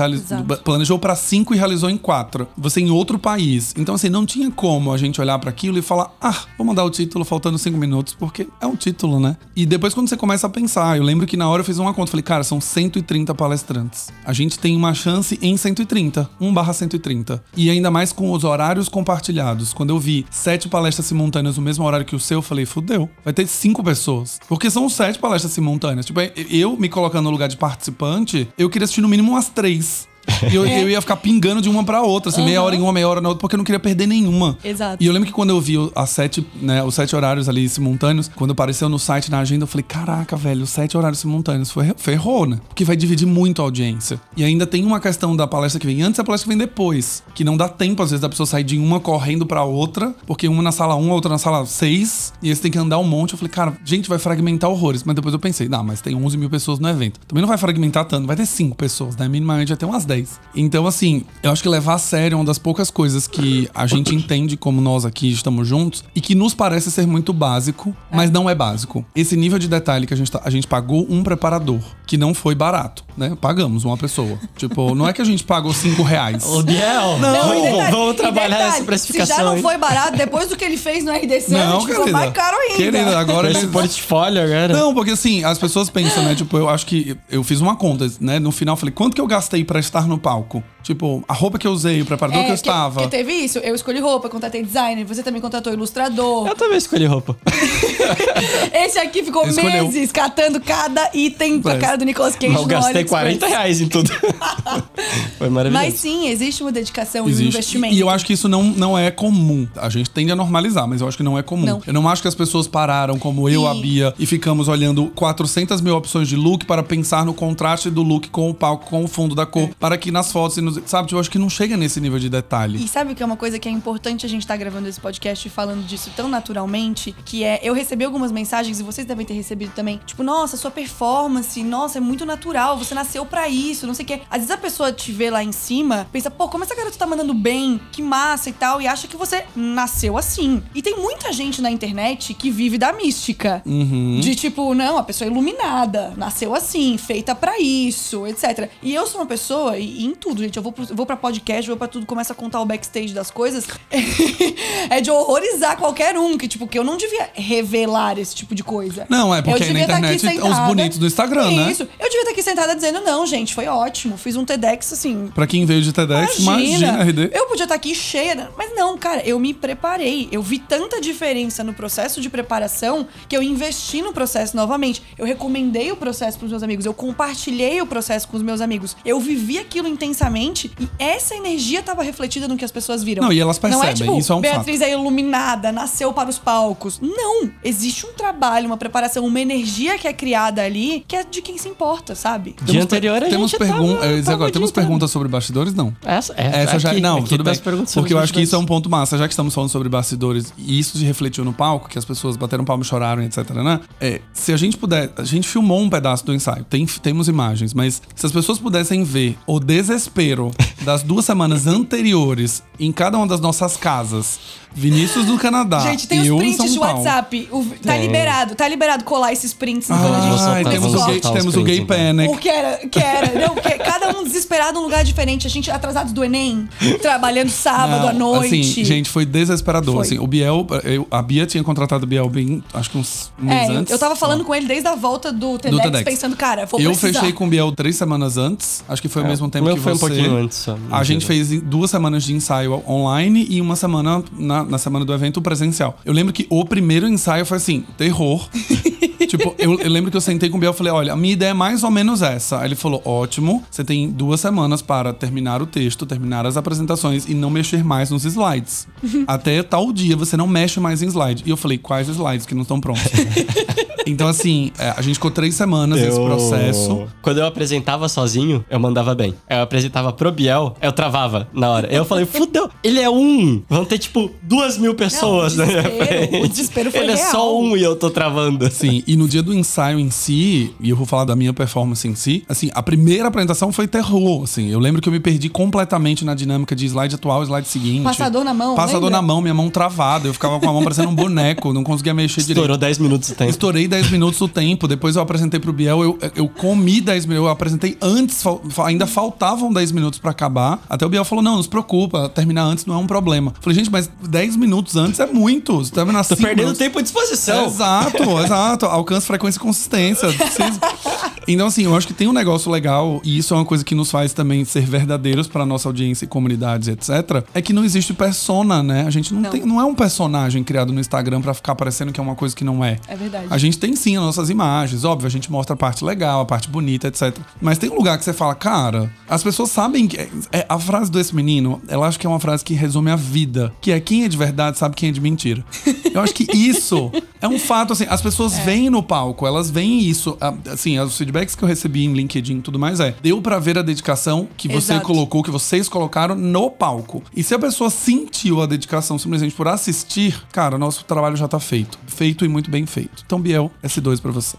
S2: planejou pra cinco e realizou em quatro. Você em outro país. Então, assim, não tinha como a gente olhar pra aquilo e falar: ah, vou mandar o título faltando cinco minutos, porque é um título, né? E depois, quando você começa a pensar, eu lembro que na hora eu fiz uma conta, falei, cara, são 130 palestrantes. A gente tem uma chance em 130, 1 barra 130. E ainda mais com os horários compartilhados. Quando eu vi sete palestras simultâneas no mesmo horário que o seu, eu falei, fudeu. Vai ter cinco pessoas. Porque são sete palestras simultâneas. Tipo, eu me colocando no lugar de participante, eu queria assistir no mínimo umas três. E eu, eu ia ficar pingando de uma pra outra, assim, meia hora em uma, meia hora na outra, porque eu não queria perder nenhuma.
S3: Exato.
S2: E eu lembro que quando eu vi as sete, né, os sete horários ali simultâneos, quando apareceu no site, na agenda, eu falei, caraca, velho, os sete horários simultâneos, foi, ferrou, né? Porque vai dividir muito a audiência. E ainda tem uma questão da palestra que vem antes e a palestra que vem depois. Que não dá tempo, às vezes, da pessoa sair de uma correndo pra outra, porque uma na sala 1, a outra na sala 6, e aí você tem que andar um monte. Eu falei, cara, gente, vai fragmentar horrores. Mas depois eu pensei, não, mas tem 11 mil pessoas no evento. Também não vai fragmentar tanto, vai ter cinco pessoas, né? Minimamente vai ter umas 10. Então, assim, eu acho que levar a sério é uma das poucas coisas que a gente entende como nós aqui estamos juntos e que nos parece ser muito básico, mas não é básico. Esse nível de detalhe que a gente, tá- a gente pagou um preparador, que não foi barato, né? Pagamos uma pessoa. tipo, não é que a gente pagou cinco reais.
S1: Ô, Biel,
S3: Não, e
S1: vamos,
S3: detalhe-
S1: vamos trabalhar
S3: detalhe,
S1: essa precificação.
S3: Se já não foi barato, depois do que ele fez no RDC,
S2: Não,
S3: ficou
S2: querida.
S3: mais caro ainda.
S2: Querida, agora
S1: Esse portfólio agora.
S2: Não, porque assim, as pessoas pensam, né? Tipo, eu acho que eu fiz uma conta, né? No final, eu falei, quanto que eu gastei pra estar no palco? Tipo, a roupa que eu usei, o preparador que eu estava.
S3: porque teve isso. Eu escolhi roupa, contratei designer, você também contratou ilustrador.
S1: Eu também escolhi roupa.
S3: Esse aqui ficou
S2: Escolheu.
S3: meses catando cada item com a
S2: Mas-
S3: cara do Nicolas Cage
S1: Mas eu gastei
S3: AliExpress.
S1: 40 reais em tudo. Foi maravilhoso.
S3: Mas sim, existe uma dedicação e um
S2: Existe.
S3: investimento.
S2: E eu acho que isso não, não é comum. A gente tende a normalizar, mas eu acho que não é comum.
S3: Não.
S2: Eu não acho que as pessoas pararam, como eu,
S3: E-
S2: a Bia, e ficamos olhando 400 mil opções de look para pensar no contraste do look com o palco, com o fundo da cor, para que nas fotos, e nos, sabe? Tipo, eu acho que não chega nesse nível de detalhe.
S3: E sabe o que é uma coisa que é importante a gente estar gravando esse podcast e falando disso tão naturalmente? Que é, eu recebi algumas mensagens, e vocês devem ter recebido também, tipo, nossa, sua performance, nossa, é muito natural, você nasceu pra isso, não sei o quê. Às vezes a pessoa te vê lá em cima, pensa, pô, como essa garota tá mandando bem, que massa e tal, e acha que você nasceu assim. E tem muita gente na internet que vive da mística. De tipo, não, a pessoa é iluminada, nasceu assim, feita pra isso, etc. E eu sou uma pessoa, e, e em tudo, gente, eu vou, pro, vou pra podcast, vou pra tudo, começo a contar o backstage das coisas, é de horrorizar qualquer um, que tipo, que eu não devia revelar esse tipo de coisa.
S2: Não, é porque na
S3: tá aqui
S2: internet os
S3: sentada-
S2: bonitos do Instagram, né?
S3: Isso, eu devia estar aqui sentada dizendo, não, gente, foi ótimo, fiz um TEDx, assim,
S2: Pra quem veio de TEDx, imagina, RD.
S3: eu podia estar aqui cheia, né? Não, cara, eu me preparei. Eu vi tanta diferença no processo de preparação que eu investi no processo novamente. Eu recomendei o processo pros meus amigos, eu compartilhei o processo com os meus amigos. Eu vivi aquilo intensamente e essa energia estava refletida no que as pessoas viram.
S2: Não, e elas
S3: Não é
S2: percebem,
S3: tipo,
S2: isso é um
S3: Beatriz é iluminada, nasceu para os palcos. Não, existe um trabalho, uma preparação, uma energia que é criada ali que é de quem se importa, sabe?
S1: Dia anterior a
S2: temos
S1: gente
S2: pergun-
S1: tava-
S2: dizer
S1: tava
S2: agora, temos perguntas sobre bastidores? Não.
S1: Essa, é,
S2: Essa já.
S1: aqui-
S2: Não,
S1: aqui
S2: tudo
S1: tá
S2: bem.
S1: as perguntas sobre
S2: Porque eu acho que isso é um ponto massa. Já que estamos falando sobre bastidores e isso se refletiu no palco, que as pessoas bateram palma e choraram, etc, né? É, se a gente puder. A gente filmou um pedaço do ensaio, tem, temos imagens, mas se as pessoas pudessem ver o desespero das duas semanas anteriores em cada uma das nossas casas. Vinícius do Canadá.
S3: Gente, tem os
S2: eu
S3: prints
S2: Paulo.
S3: WhatsApp. O- tá
S1: Tem.
S3: liberado, tá liberado colar esses prints quando a gente
S2: Ah,
S1: soltar,
S2: temos, o gay, temos o gay
S1: então.
S2: panic.
S3: O que era, que era, não, que cada um desesperado num lugar diferente. A gente atrasados do Enem, trabalhando sábado
S2: Não,
S3: à noite.
S2: Assim, gente, foi desesperador.
S3: Foi.
S2: Assim, o Biel, eu- a Bia tinha contratado o Biel bem, acho que uns meses
S3: É, eu-
S2: antes.
S3: eu tava falando com ele desde a volta do TEDx,
S2: TEDx.
S3: pensando, cara, vou
S2: Eu
S3: precisar.
S2: fechei com o Biel três semanas antes. Acho que foi ao
S1: É,
S2: mesmo
S1: o
S2: tempo
S1: meu
S2: que
S1: foi um
S2: você.
S1: pouquinho antes só,
S2: A gente fez duas semanas de ensaio online e uma semana na, na semana do evento presencial. Eu lembro que o primeiro ensaio foi assim, terror. tipo, eu, eu lembro que eu sentei com o Biel e falei: olha, a minha ideia é mais ou menos essa. Aí ele falou: ótimo, você tem duas semanas para terminar o texto, terminar as apresentações e não mexer mais nos slides. Até tal dia você não mexe mais em slide. E eu falei: quais slides que não estão prontos? então, assim, é, a gente ficou três semanas nesse
S1: Eu-
S2: processo.
S1: Quando eu apresentava sozinho, eu mandava bem. Eu apresentava pro Biel, eu travava na hora. Eu falei, fudeu, ele é um. Vão ter, tipo, duas mil pessoas
S3: Não, o
S1: na minha
S3: desespero-
S1: frente.
S3: o desespero foi
S1: Ele é
S3: real.
S1: só um e eu tô travando.
S2: Sim, e no dia do ensaio em si, e eu vou falar da minha performance em si, assim, a primeira apresentação foi terror, assim. Eu lembro que eu me perdi completamente na dinâmica de slide atual, slide seguinte.
S3: Passador na mão,
S2: Passador
S3: lembra?
S2: na mão, minha mão travada. Eu ficava com a mão parecendo um boneco, não conseguia mexer direito.
S1: Estourou 10 minutos o tempo.
S2: Estourei 10 minutos do tempo, depois eu apresentei pro Biel, eu, eu comi 10 minutos, eu apresentei antes, fal- ainda faltavam 10 minutos pra acabar. Até o Biel falou: não, não se preocupa, terminar antes não é um problema. Falei, gente, mas 10 minutos antes é muito. Você terminar
S1: Tô
S2: cinco
S1: perdendo
S2: minutos.
S1: tempo de disposição.
S2: Exato, exato. Alcance, frequência e consistência. Então, assim, eu acho que tem um negócio legal, e isso é uma coisa que nos faz também ser verdadeiros pra nossa audiência e comunidades, etc. É que não existe persona, né? A gente não,
S3: Não.
S2: tem. Não é um personagem criado no Instagram pra ficar parecendo que é uma coisa que não é.
S3: É verdade.
S2: A gente tem sim as nossas imagens, óbvio, a gente mostra a parte legal, a parte bonita, etc. Mas tem um lugar que você fala, cara, as pessoas sabem que. É, a frase desse menino, ela acho que é uma frase que resume a vida. Que é quem é de verdade sabe quem é de mentira. Eu acho que isso é um fato, assim, as pessoas veem no palco, elas veem isso. Assim, os feedbacks que eu recebi em LinkedIn e tudo mais é. Deu pra ver a dedicação que você
S3: Exato.
S2: colocou, que vocês colocaram no palco. E se a pessoa sentiu a dedicação simplesmente por assistir, cara, nosso trabalho já tá feito. Feito e muito bem feito. Então, Biel, S2 pra você.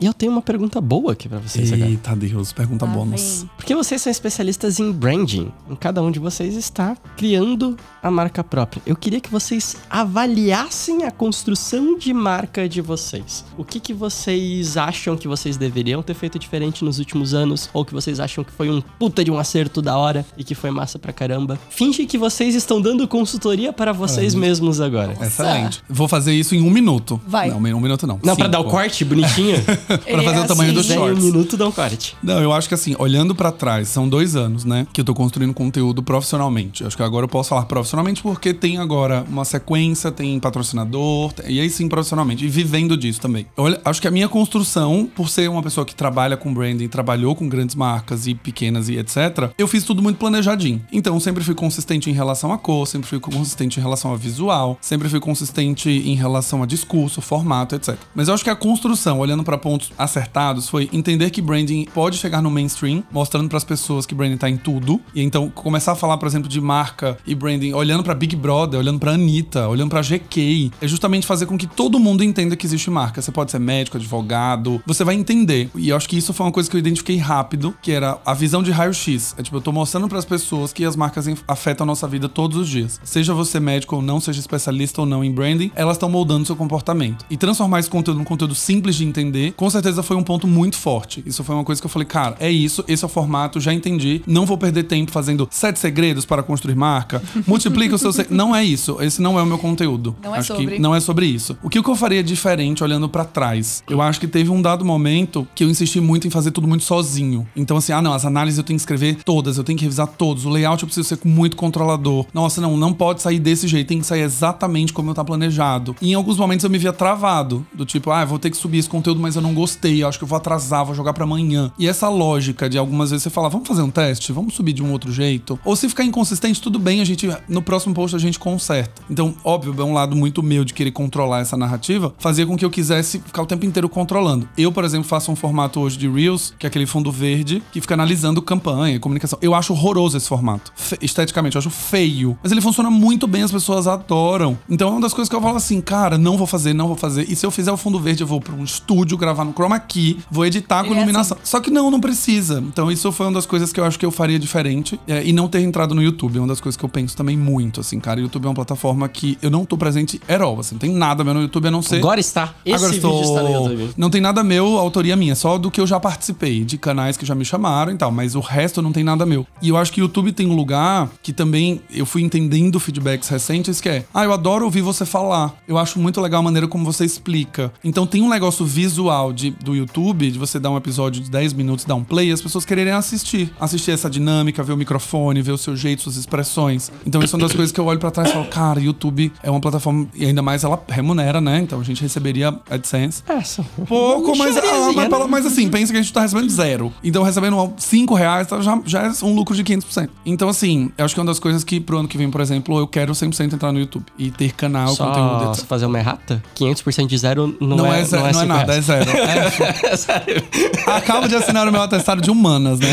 S1: E eu tenho uma pergunta boa aqui pra vocês agora.
S2: Eita Deus, pergunta
S3: Lá
S2: bônus.
S1: Porque vocês são especialistas em branding. Em cada um de vocês está criando a marca própria. Eu queria que vocês avaliassem a construção de marca de vocês. O que, que vocês acham que vocês deveriam ter feito diferente nos últimos anos? Ou que vocês acham que foi um puta de um acerto da hora e que foi massa pra caramba? Finge que vocês estão dando consultoria para vocês mesmos agora.
S2: Excelente. Vou fazer isso em um minuto.
S3: Vai.
S2: Não, um minuto não.
S1: Não, pra dar o
S2: Cinco.
S1: corte bonitinho?
S2: Pra fazer o tamanho dos
S1: Quiser em um
S2: shorts.
S1: minuto, dá um corte.
S2: Não, eu acho que assim, olhando pra trás, são dois anos, né? Que eu tô construindo conteúdo profissionalmente. Acho que agora eu posso falar profissionalmente porque tem agora uma sequência, tem patrocinador, e aí sim profissionalmente. E vivendo disso também. Olha, acho que a minha construção, por ser uma pessoa que trabalha com branding, trabalhou com grandes marcas e pequenas e etc., eu fiz tudo muito planejadinho. Então, sempre fui consistente em relação à cor, sempre fui consistente em relação a visual, sempre fui consistente em relação a discurso, formato, etc. Mas eu acho que a construção, olhando pra pontos acertados, foi entender que branding pode chegar no mainstream, mostrando pras pessoas que branding tá em tudo. E então começar a falar, por exemplo, de marca e branding, olhando pra Big Brother, olhando pra Anitta, olhando pra GK, é justamente fazer com que todo mundo entenda que existe marca. Você pode ser médico, advogado, você vai entender. E eu acho que isso foi uma coisa que eu identifiquei rápido, que era a visão de raio-x. É tipo, eu tô mostrando pras pessoas que as marcas afetam a nossa vida todos os dias. Seja você médico ou não, seja especialista ou não em branding, elas estão moldando seu comportamento. E transformar esse conteúdo num conteúdo simples de entender, com certeza foi um ponto muito forte. Isso foi uma coisa que eu falei, cara, é isso, esse é o formato, já entendi. Não vou perder tempo fazendo sete segredos para construir marca. Multiplica o seu. se- Não é isso. Esse não é o meu conteúdo.
S3: Não é
S2: acho
S3: sobre.
S2: Que não é sobre isso. O que eu faria diferente olhando pra trás? Eu acho que teve um dado momento que eu insisti muito em fazer tudo muito sozinho. Então, assim, ah, não, as análises eu tenho que escrever todas, eu tenho que revisar todos. O layout eu preciso ser muito controlador. Nossa, não, não pode sair desse jeito, tem que sair exatamente como eu tá planejado. E em alguns momentos eu me via travado, do tipo, ah, eu vou ter que subir esse conteúdo, mas eu não gostei, acho que eu vou atrasar, vou jogar pra amanhã. E essa lógica de algumas vezes você fala, vamos fazer um teste, vamos subir de um outro jeito. Ou se ficar inconsistente, tudo bem, a gente no próximo post a gente conserta. Então, óbvio, é um lado muito meu de querer controlar essa narrativa, fazia com que eu quisesse ficar o tempo inteiro controlando. Eu, por exemplo, faço um formato hoje de Reels, que é aquele fundo verde, que fica analisando campanha, comunicação. Eu acho horroroso esse formato. Fe- esteticamente, eu acho feio. Mas ele funciona muito bem, as pessoas adoram. Então é uma das coisas que eu falo assim, cara, não vou fazer, não vou fazer. E se eu fizer o fundo verde, eu vou pra um estúdio gravar no Chroma Key, vou editar com
S3: Ele é
S2: iluminação. Só que não, não precisa. Então isso foi uma das coisas que eu acho que eu faria diferente. É, e não ter entrado no YouTube é uma das coisas que eu penso também muito, assim, cara. O YouTube é uma plataforma que eu não tô presente at all, assim. Não tem nada meu no YouTube a não ser...
S1: Agora está. Esse
S2: Agora
S1: vídeo
S2: estou...
S1: está no YouTube.
S2: Não tem nada meu, autoria minha, só do que eu já participei, de canais que já me chamaram e tal, mas o resto não tem nada meu. E eu acho que o YouTube tem um lugar que também eu fui entendendo feedbacks recentes que é: "Ah, eu adoro ouvir você falar. Eu acho muito legal a maneira como você explica". Então tem um negócio visual de, do YouTube, de você dar um episódio de 10 minutos, dar um play, as pessoas quererem assistir. Assistir essa dinâmica, ver o microfone, ver o seu jeito, suas expressões. Então isso é uma das coisas que eu olho pra trás e falo, cara, YouTube é uma plataforma, e ainda mais ela remunera, né? Então a gente receberia AdSense.
S1: Essa.
S2: Pouco, mas, ah, mas,
S1: né?
S2: mas assim, pensa que a gente tá recebendo zero. Então, recebendo 5 reais tá, já, já é um lucro de 500%. Então, assim, eu acho que é uma das coisas que pro ano que vem, por exemplo, eu quero 100% entrar no YouTube e ter canal, conteúdo,
S1: Só fazer uma errata? 500% de zero não,
S2: Não,
S1: é,
S2: é, zero,
S1: não é,
S2: não é nada, é zero. É, acabo de assinar o meu atestado de humanas, né?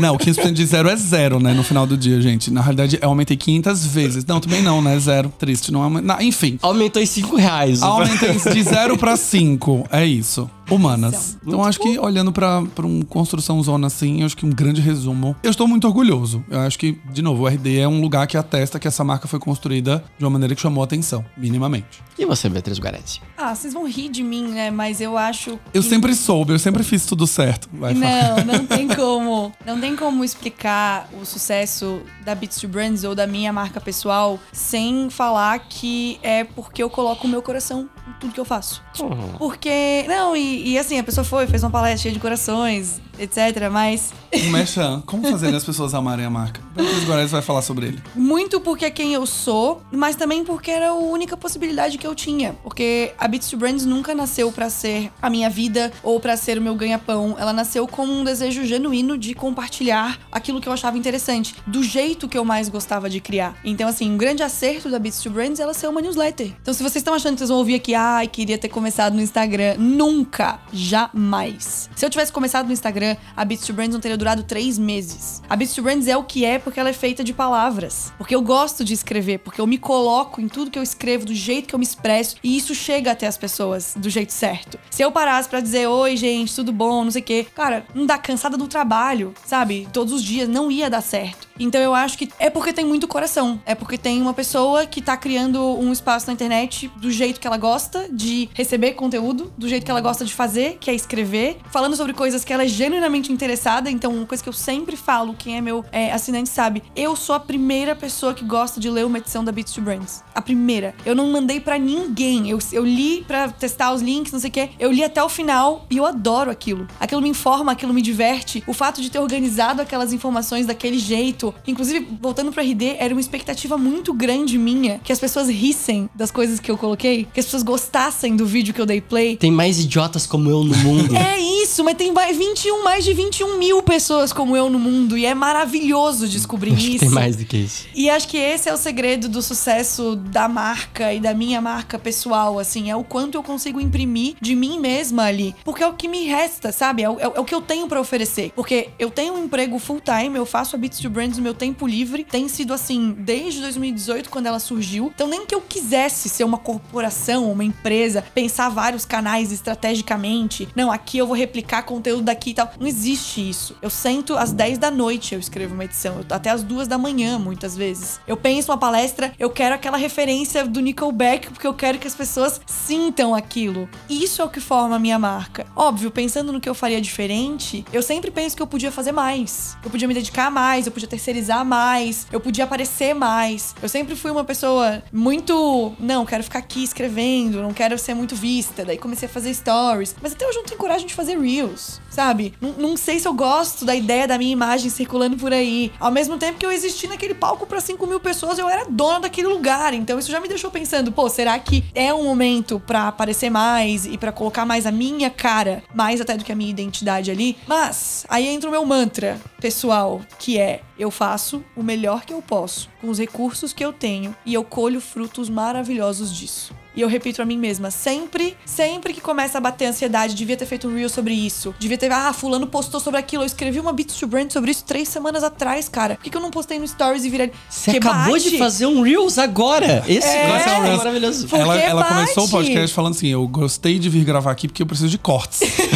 S2: Não, 15% de zero é zero, né? No final do dia, gente. Na realidade, eu aumentei 500 vezes. Não, também não, né? Zero. Triste. Não, aume- não, enfim.
S1: Aumentou em 5 reais.
S2: Aumentei de 0 pra 5. É isso. Humanas. Então acho que olhando pra, pra uma construção zona assim, eu acho que um grande resumo. Eu estou muito orgulhoso. Eu acho que, de novo, o RD é um lugar que atesta que essa marca foi construída de uma maneira que chamou atenção, minimamente.
S1: E você, Beatriz Guarese?
S3: Ah, vocês vão rir de mim, né? Mas eu acho.
S2: Eu
S3: que-
S2: sempre soube, eu sempre fiz tudo certo. Vai falar.
S3: Não, não tem como. Não tem como explicar o sucesso da Beats to Brands ou da minha marca pessoal sem falar que é porque eu coloco o meu coração em tudo que eu faço. Porque. Não, e, e assim, a pessoa foi, fez uma palestra cheia de corações, etc. Mas
S2: Um como fazer as pessoas amarem a marca? Beatriz Guarez vai falar sobre ele.
S3: Muito porque é quem eu sou, mas também porque era a única possibilidade que eu tinha. Porque a Beats to Brands nunca nasceu pra ser a minha vida ou pra ser o meu ganha-pão. Ela nasceu como um desejo genuíno de compartilhar aquilo que eu achava interessante, do jeito que eu mais gostava de criar. Então, assim, um grande acerto da Beats to Brands é ela ser uma newsletter. Então, se vocês estão achando que vocês vão ouvir aqui, ai, queria ter começado no Instagram, nunca, jamais. Se eu tivesse começado no Instagram, a Beats to Brands não teria durado três meses. A Beats to Brands é o que é porque ela é feita de palavras. Porque eu gosto de escrever, porque eu me coloco em tudo que eu escrevo, do jeito que eu me expresso, e isso chega até as pessoas do jeito certo. Se eu parasse pra dizer, oi, gente, tudo bom, não sei o quê, cara, não dá cansada do trabalho, sabe? Todos os dias, não ia dar certo. Então eu acho que é porque tem muito coração. É porque tem uma pessoa que tá criando um espaço na internet do jeito que ela gosta de receber conteúdo, do jeito que ela gosta de fazer, que é escrever, falando sobre coisas que ela é genuinamente interessada. Então, uma coisa que eu sempre falo, quem é meu é, assinante sabe, eu sou a primeira pessoa que gosta de ler uma edição da Beats to Brands. A primeira. Eu não mandei pra ninguém. Eu, eu li pra testar os links, não sei o quê. Eu li até o final e eu adoro aquilo. Aquilo me informa, aquilo me diverte. O fato de ter organizado aquelas informações daquele jeito. Inclusive, voltando pro RD, era uma expectativa muito grande minha que as pessoas rissem das coisas que eu coloquei, que as pessoas gostassem do vídeo que eu dei play.
S1: Tem mais idiotas como eu no mundo.
S3: É isso, mas tem vai- 21, mais de 21 mil pessoas como eu no mundo. E é maravilhoso descobrir
S1: Acho
S3: isso.
S1: tem mais do que isso.
S3: E acho que esse é o segredo do sucesso da marca e da minha marca pessoal, assim, é o quanto eu consigo imprimir de mim mesma ali. Porque é o que me resta, sabe? É o, é o- é que eu tenho pra oferecer. Porque eu tenho um emprego full time, eu faço a Beats to Brands no meu tempo livre. Tem sido assim desde 2018, quando ela surgiu. Então, nem que eu quisesse ser uma corporação, uma empresa, pensar vários canais estrategicamente. Não, aqui eu vou replicar conteúdo daqui e tal. Não existe isso. Eu sento às 10 da noite, eu escrevo uma edição. Eu- até às duas da manhã, muitas vezes. Eu penso uma palestra, eu quero aquela referência do Nickelback, porque eu quero que as pessoas sintam aquilo. Isso é o que forma a minha marca. Óbvio, pensando no que eu faria diferente, eu sempre penso que eu podia fazer mais. Eu podia me dedicar mais, eu podia terceirizar mais, eu podia aparecer mais. Eu sempre fui uma pessoa muito. Não, quero ficar aqui escrevendo, não quero ser muito vista. Daí comecei a fazer stories. Mas até hoje eu não tenho coragem de fazer reels, sabe? Não, não sei se eu gosto da ideia da minha imagem circulando por aí. Ao mesmo tempo que eu existi naquele palco pra 5 mil pessoas, eu era dona daquele lugar. Então isso já me deixou pensando, pô, será que é um momento pra aparecer mais e pra colocar mais a minha cara, mais até do que a minha identidade ali? Mas aí entra o meu mantra pessoal, que é eu faço o melhor que eu posso com os recursos que eu tenho e eu colho frutos maravilhosos disso. E eu repito pra mim mesma, sempre, sempre que começa a bater a ansiedade, devia ter feito um reel sobre isso. Devia ter, ah, fulano postou sobre aquilo. Eu escrevi uma Beats to Brand sobre isso três semanas atrás, cara. Por que, que eu não postei no Stories e virei.
S1: Você
S3: Que
S1: acabou
S3: bate?
S1: de fazer um Reels agora. Esse
S3: É.
S1: negócio é
S2: Reels.
S1: maravilhoso.
S3: Porque
S2: ela ela começou o podcast falando assim: eu gostei de vir gravar aqui porque eu preciso de cortes.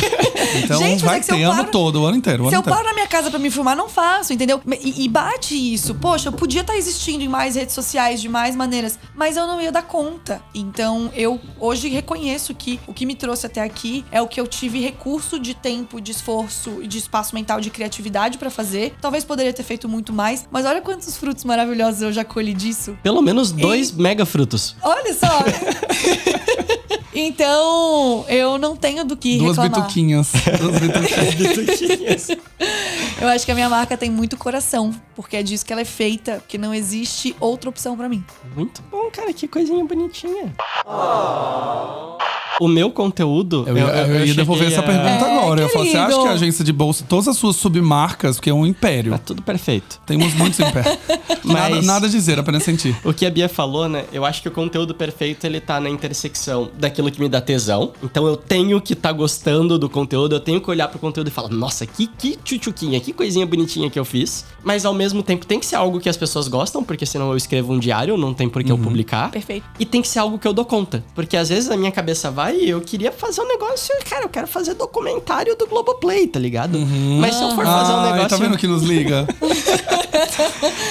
S2: então
S3: Gente,
S2: vai
S3: é se
S2: ter
S3: eu
S2: ano
S3: paro-
S2: todo, o ano inteiro. O
S3: Se
S2: ano
S3: eu
S2: inteiro.
S3: paro na minha casa pra me filmar, não faço, entendeu? E, e bate isso. Poxa, eu podia estar existindo em mais redes sociais, de mais maneiras, mas eu não ia dar conta. Então, eu hoje reconheço que o que me trouxe até aqui é o que eu tive recurso de tempo, de esforço e de espaço mental, de criatividade pra fazer. Talvez poderia ter feito muito mais, mas olha quantos frutos maravilhosos eu já colhi disso.
S1: Pelo menos dois mega frutos.
S3: Olha só! Então, eu não tenho do que
S2: Duas
S3: reclamar.
S2: bituquinhas. Duas bituquinhas.
S3: Eu acho que a minha marca tem muito coração, porque é disso que ela é feita, que não existe outra opção pra mim.
S1: Muito bom, cara, que coisinha bonitinha. O meu conteúdo.
S2: Eu, ia- eu ia devolver
S1: cheguei
S2: essa
S1: a-
S2: pergunta
S3: É,
S2: agora. Eu falo, você
S3: querido.
S2: acha que a agência de bolsa, todas as suas submarcas, porque é um império.
S1: Tá tudo perfeito.
S2: Temos muitos impérios. Nada,
S1: Mas-
S2: nada a dizer, apenas sentir.
S1: O que a Bia falou, né? Eu acho que o conteúdo perfeito ele tá na intersecção daquilo que me dá tesão. Então eu tenho que tá gostando do conteúdo, eu tenho que olhar pro conteúdo e falar, nossa, que, que tchutchuquinha, que coisinha bonitinha que eu fiz. Mas ao mesmo tempo tem que ser algo que as pessoas gostam, porque senão eu escrevo um diário, não tem por que eu publicar.
S3: Perfeito.
S1: E tem que ser algo que eu dou conta. Porque às vezes a minha cabeça vai e eu queria fazer um negócio. Cara, eu quero fazer documentário do Globoplay, tá ligado? Mas se eu for fazer um
S2: Ai,
S1: negócio.
S2: tá vendo que nos liga?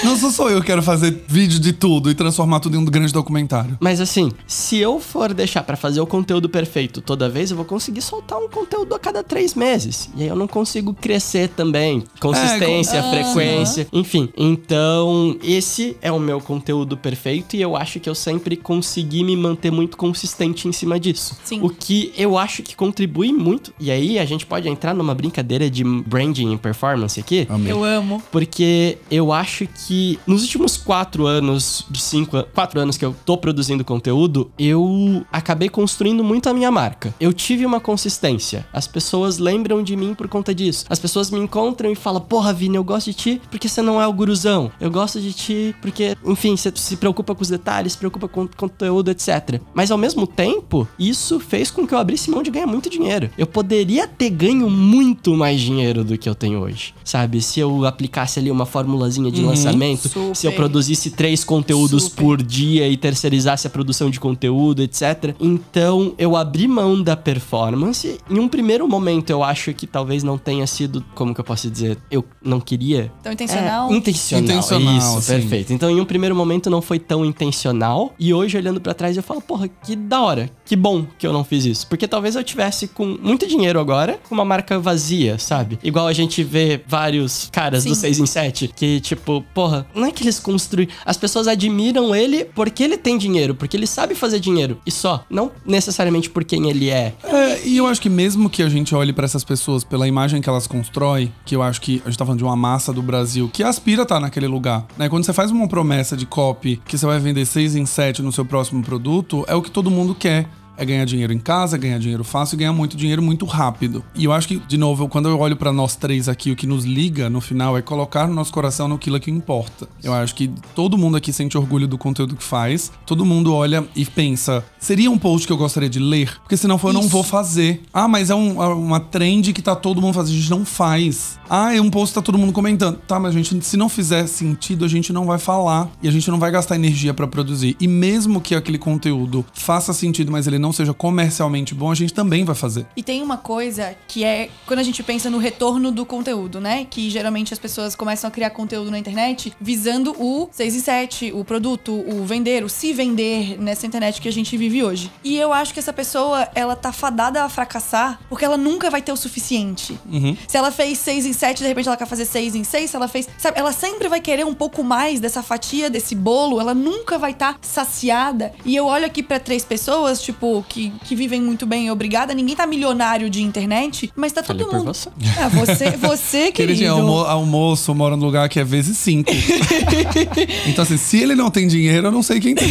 S2: Não sou só eu que quero fazer vídeo de tudo e transformar tudo em um grande documentário.
S1: Mas assim, se eu for deixar pra fazer o conteúdo perfeito toda vez, eu vou conseguir soltar um conteúdo a cada três meses. E aí eu não consigo crescer também. Consistência,
S2: É, com-
S1: frequência, enfim. Então, esse é o meu conteúdo perfeito e eu acho que eu sempre consegui me manter muito consistente em cima disso.
S3: Sim.
S1: O que eu acho que contribui muito. E aí a gente pode entrar numa brincadeira de branding e performance aqui.
S2: Amei.
S3: Eu amo.
S1: Porque eu acho que nos últimos quatro anos, de cinco, quatro anos que eu tô produzindo conteúdo, eu acabei construindo muito a minha marca. Eu tive uma consistência. As pessoas lembram de mim por conta disso. As pessoas me encontram e falam: Porra, Vini, eu gosto de ti porque você não é o guruzão. Eu gosto de ti porque, enfim, você se preocupa com os detalhes, se preocupa com o conteúdo, etc. Mas ao mesmo tempo, isso fez com que eu abrisse mão de ganhar muito dinheiro. Eu poderia ter ganho muito mais dinheiro do que eu tenho hoje. Sabe? Se eu aplicasse ali uma formulazinha de lançamento,
S3: Super.
S1: se eu produzisse três conteúdos
S3: Super.
S1: por dia e terceirizasse a produção de conteúdo, etc. Então, eu abri mão da performance. Em um primeiro momento, eu acho que talvez não tenha sido, como que eu posso dizer, eu não queria.
S3: Então, intencional?
S1: É, intencional.
S2: Intencional,
S1: Isso,
S2: sim.
S1: perfeito. Então, em um primeiro momento, não foi tão intencional. E hoje, olhando pra trás, eu falo, porra, que da hora. Que bom que eu não fiz isso. Porque talvez eu tivesse com muito dinheiro agora, com uma marca vazia, sabe? Igual a gente vê vários caras do
S3: Sim.
S1: 6 em 7, que, tipo, porra, não é que eles construem. As pessoas admiram ele porque ele tem dinheiro, porque ele sabe fazer dinheiro. E só. Não necessariamente por quem ele é.
S2: É, e eu acho que mesmo que a gente olhe pra essas pessoas pela imagem que elas constroem, que eu acho que a gente tá falando de uma massa do Brasil que aspira a estar naquele lugar, né? Quando você faz uma promessa de copy que você vai vender 6 em 7 no seu próximo produto, é o que todo mundo quer. É ganhar dinheiro em casa, ganhar dinheiro fácil e ganhar muito dinheiro muito rápido. E eu acho que, de novo, quando eu olho pra nós três aqui, o que nos liga no final é colocar no nosso coração naquilo que importa. Eu acho que todo mundo aqui sente orgulho do conteúdo que faz, todo mundo olha e pensa: seria um post que eu gostaria de ler? Porque se não for, eu não vou fazer. Ah, mas é um- é uma trend que tá todo mundo fazendo, a gente não faz. Ah, é um post que tá todo mundo comentando. Tá, mas a gente, se não fizer sentido, a gente não vai falar e a gente não vai gastar energia pra produzir. E mesmo que aquele conteúdo faça sentido, mas ele não seja comercialmente bom, a gente também vai fazer.
S3: E tem uma coisa que é quando a gente pensa no retorno do conteúdo, né? Que geralmente as pessoas começam a criar conteúdo na internet visando o 6 em 7, o produto, o vender, o se vender nessa internet que a gente vive hoje. E eu acho que essa pessoa, ela tá fadada a fracassar porque ela nunca vai ter o suficiente. Se ela fez 6 em 7, de repente ela quer fazer 6 em 6, se ela fez. Sabe, ela sempre vai querer um pouco mais dessa fatia, desse bolo, ela nunca vai estar saciada. E eu olho aqui pra três pessoas, tipo, que, que vivem muito bem, obrigada. Ninguém tá milionário de internet, mas tá todo
S1: Falei por
S3: mundo.
S1: você.
S3: Ah, você, você,
S2: Queridinho,
S3: querido.
S2: almo almoço mora num lugar que é vezes cinco. então, assim, se ele não tem dinheiro, eu não sei quem tem.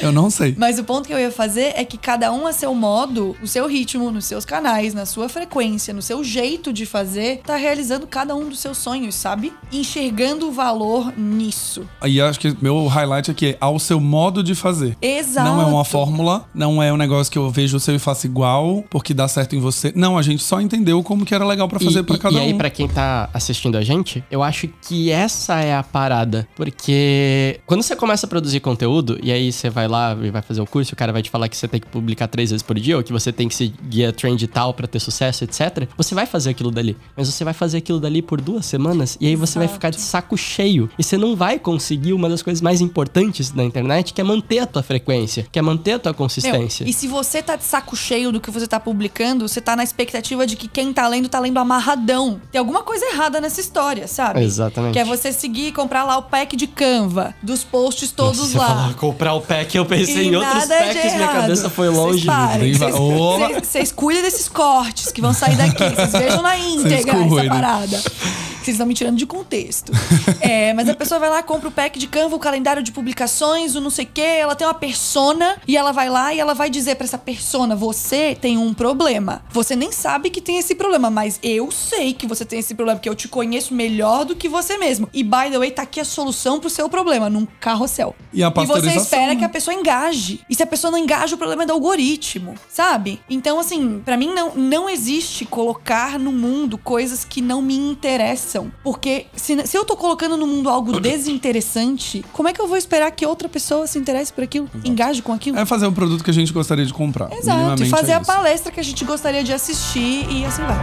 S2: Eu não sei.
S3: Mas o ponto que eu ia fazer é que cada um a seu modo, no seu ritmo, nos seus canais, na sua frequência, no seu jeito de fazer, tá realizando cada um dos seus sonhos, sabe? Enxergando o valor nisso.
S2: E acho que meu highlight aqui é ao seu modo de fazer.
S3: Exato.
S2: Não é uma fórmula, não é um negócio que eu vejo o seu e faço igual, porque dá certo em você. Não, a gente só entendeu como que era legal pra fazer pra
S1: e-
S2: cada
S1: e aí,
S2: um.
S1: pra quem tá assistindo a gente, eu acho que essa é a parada. Porque quando você começa a produzir conteúdo, e aí você vai lá e vai fazer o curso, o cara vai te falar que você tem que publicar três vezes por dia, ou que você tem que seguir a trend e tal pra ter sucesso, etc. Você vai fazer aquilo dali. Mas você vai fazer aquilo dali por duas semanas, e aí você vai ficar de saco cheio. E você não vai conseguir uma das coisas mais importantes da internet, que é manter a tua frequência, que é manter a tua
S3: Meu,
S1: consistência.
S3: e se você tá de saco cheio do que você tá publicando, você tá na expectativa de que quem tá lendo tá lendo amarradão. Tem alguma coisa errada nessa história, sabe?
S1: Exatamente.
S3: Que é você seguir e comprar lá o pack de Canva, dos posts todos
S1: Você
S3: lá.
S1: comprar o pack eu pensei
S3: E
S1: em outros packs, minha cabeça foi longe.
S3: Vocês cuidem desses cortes que vão sair daqui. Vocês vejam na íntegra essa parada. Vocês estão me tirando de contexto. É, mas a pessoa vai lá, compra o pack de Canva, o calendário de publicações, o não sei o quê. Ela tem uma persona e ela vai lá e ela vai dizer pra essa persona: você tem um problema. Você nem sabe que tem esse problema, mas eu sei que você tem esse problema, porque eu te conheço melhor do que você mesmo. E by the way, tá aqui a solução pro seu problema, num carrossel.
S2: E a
S3: E você espera
S2: né?
S3: que a pessoa engaje. E se a pessoa não engaja, o problema é do algoritmo, sabe? Então, assim, pra mim não, não existe colocar no mundo coisas que não me interessam. Porque se, se eu tô colocando no mundo algo desinteressante, como é que eu vou esperar que outra pessoa se interesse por aquilo? Engaje com aquilo?
S2: É fazer um produto que a gente gostaria de comprar.
S3: Exato. E fazer
S2: é
S3: a
S2: isso.
S3: palestra que a gente gostaria de assistir e assim vai.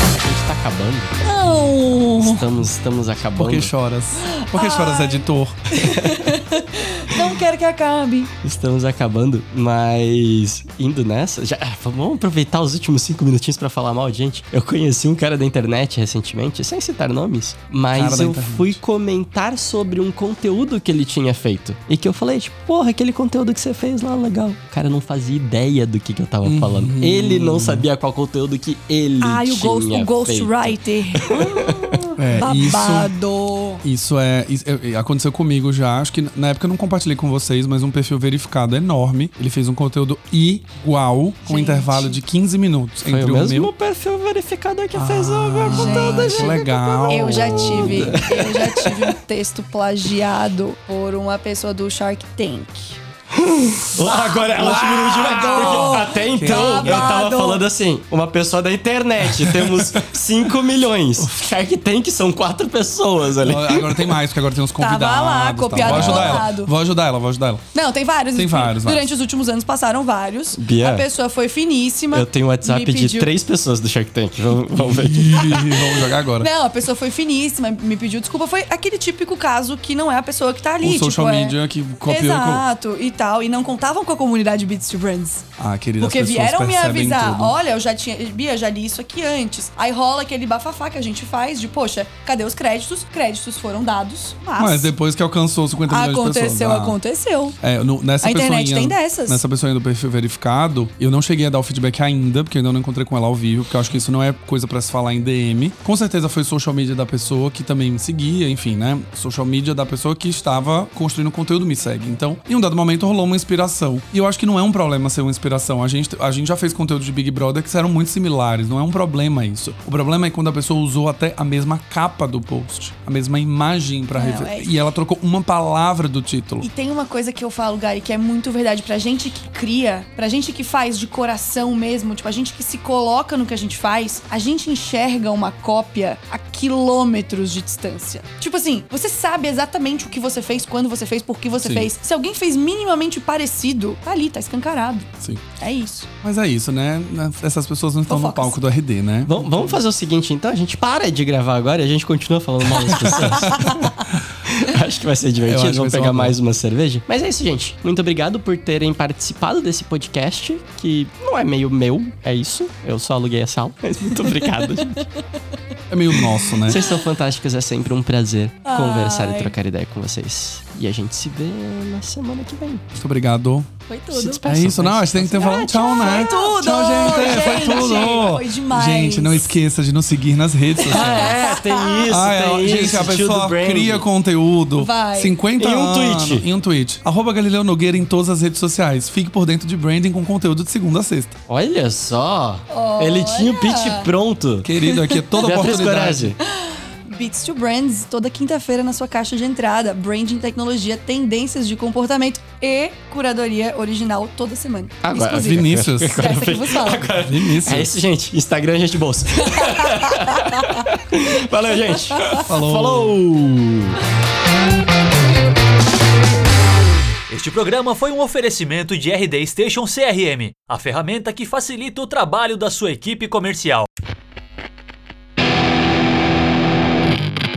S1: A gente tá acabando.
S3: Não!
S1: Estamos, estamos acabando.
S2: Por que choras? Por que choras, editor?
S3: Quero que acabe.
S1: Estamos acabando, mas indo nessa, já, ah, vamos aproveitar os últimos cinco minutinhos pra falar mal, gente. Eu conheci um cara da internet recentemente, sem citar nomes, mas eu
S2: internet.
S1: fui comentar sobre um conteúdo que ele tinha feito. E que eu falei, tipo, porra, aquele conteúdo que você fez lá, legal. O cara não fazia ideia do que, que eu tava
S2: Uhum.
S1: falando. Ele não sabia qual conteúdo que ele
S3: Ai, o,
S1: tinha
S3: ghost, o
S1: feito.
S3: Ghostwriter.
S2: É.
S3: Babado.
S2: Isso é. isso- é, aconteceu comigo já. Acho que na época eu não compartilhei com vocês, mas um perfil verificado enorme. Ele fez um conteúdo igual, com um intervalo de 15 minutos
S1: Foi
S2: entre
S1: o
S2: o,
S1: mesmo
S2: meu.
S1: perfil verificado que fez o meu conteúdo,
S3: gente.
S2: Que legal.
S3: Eu já tive, eu já tive um texto plagiado por uma pessoa do Shark Tank.
S1: Agora ela diminuiu demais. Porque até então eu tava falando assim: uma pessoa da internet, temos 5 milhões. Shark Tank são quatro pessoas ali.
S2: Agora tem mais, porque agora tem uns
S3: Tava
S2: convidados.
S3: lá,
S2: tal.
S3: copiado
S2: Vou ajudar ela. Vou ajudar ela, vou ajudar ela.
S3: Não, tem vários.
S2: Tem vários,
S3: Durante
S2: vários.
S3: os últimos anos passaram vários.
S1: Bia,
S3: a pessoa foi finíssima.
S1: Eu tenho um WhatsApp
S3: me
S1: de
S3: pediu-
S1: três pessoas do Shark Tank. Vamos, vamos ver.
S2: Ih, vamos jogar agora.
S3: Não, a pessoa foi finíssima, me pediu desculpa. Foi aquele típico caso que não é a pessoa que tá ali.
S2: O social
S3: tipo, é-
S2: media que copiou. com-
S3: Exato, e tal. E não contavam com a comunidade Beats to Brands.
S2: Ah, querida,
S3: Porque vieram me avisar,
S2: tudo.
S3: olha, eu já tinha. Bia, já li isso aqui antes. Aí rola aquele bafafá que a gente faz de, poxa, cadê os créditos? Créditos foram dados, mas.
S2: Mas depois que alcançou 50 milhões de pessoas.
S3: aconteceu,
S2: ah.
S3: aconteceu.
S2: É, no- nessa
S3: A internet tem dessas.
S2: Nessa pessoa do perfil verificado, eu não cheguei a dar o feedback ainda, porque eu ainda não encontrei com ela ao vivo, porque eu acho que isso não é coisa pra se falar em DM. Com certeza foi social media da pessoa que também me seguia, enfim, né? Social media da pessoa que estava construindo conteúdo me segue. Então, em um dado momento rolou uma inspiração. E eu acho que não é um problema ser uma inspiração. A gente, a gente já fez conteúdo de Big Brother que eram muito similares, não é um problema isso. O problema é quando a pessoa usou até a mesma capa do post, a mesma imagem pra
S3: Não,
S2: refer-
S3: é-
S2: E ela trocou uma palavra do título.
S3: E tem uma coisa que eu falo, Gary, que é muito verdade. Pra gente que cria, pra gente que faz de coração mesmo, tipo, a gente que se coloca no que a gente faz, a gente enxerga uma cópia a quilômetros de distância. Tipo assim, você sabe exatamente o que você fez, quando você fez, por que você
S2: Sim.
S3: fez. Se alguém fez minimamente parecido, tá ali, tá escancarado.
S2: Sim.
S3: É isso.
S2: Mas é isso, né? Essas pessoas não estão no palco do RD, né?
S1: Vamos, vamos fazer o seguinte, então. A gente para de gravar agora e a gente continua falando mal das pessoas. acho que vai ser divertido. Vamos pegar
S2: uma
S1: mais uma cerveja. Mas é isso, gente. Muito obrigado por terem participado desse podcast, que não é meio meu, é isso. Eu só aluguei a sala. Mas muito obrigado, gente.
S2: É meio nosso, né?
S1: Vocês são fantásticos, é sempre um prazer
S3: Ai.
S1: conversar e trocar ideia com vocês. E a gente se vê na semana que vem.
S2: Muito obrigado.
S3: Foi tudo.
S1: despeçam,
S2: É isso, não? Acho que tem que ter falado tchau, né?
S3: Foi tudo,
S2: Tchau, gente. Foi
S3: gente.
S2: tudo.
S3: Foi demais.
S2: Gente, não esqueça de nos seguir nas redes sociais.
S1: Ah, é, tem isso,
S2: Ah, é,
S1: tem
S2: gente,
S1: isso.
S2: a pessoa cria conteúdo.
S3: Vai.
S2: 50
S1: Em um
S2: anos.
S1: tweet.
S2: Em um tweet. Arroba Galileu Nogueira em todas as redes sociais. Fique por dentro de branding com conteúdo de segunda a sexta.
S1: Olha só. Ele tinha o pitch pronto.
S2: Querido, aqui é toda oportunidade.
S1: Coragem.
S3: Beats to Brands, toda quinta-feira na sua caixa de entrada. Branding, tecnologia, tendências de comportamento e curadoria original toda semana.
S1: Agora,
S3: Exclusiva.
S2: Vinícius.
S3: Essa que vos fala.
S2: Vinícius.
S1: É isso, gente. Instagram, gente bolsa. Valeu, gente.
S2: Falou.
S1: Falou.
S5: Este programa foi um oferecimento de RD Station CRM, a ferramenta que facilita o trabalho da sua equipe comercial.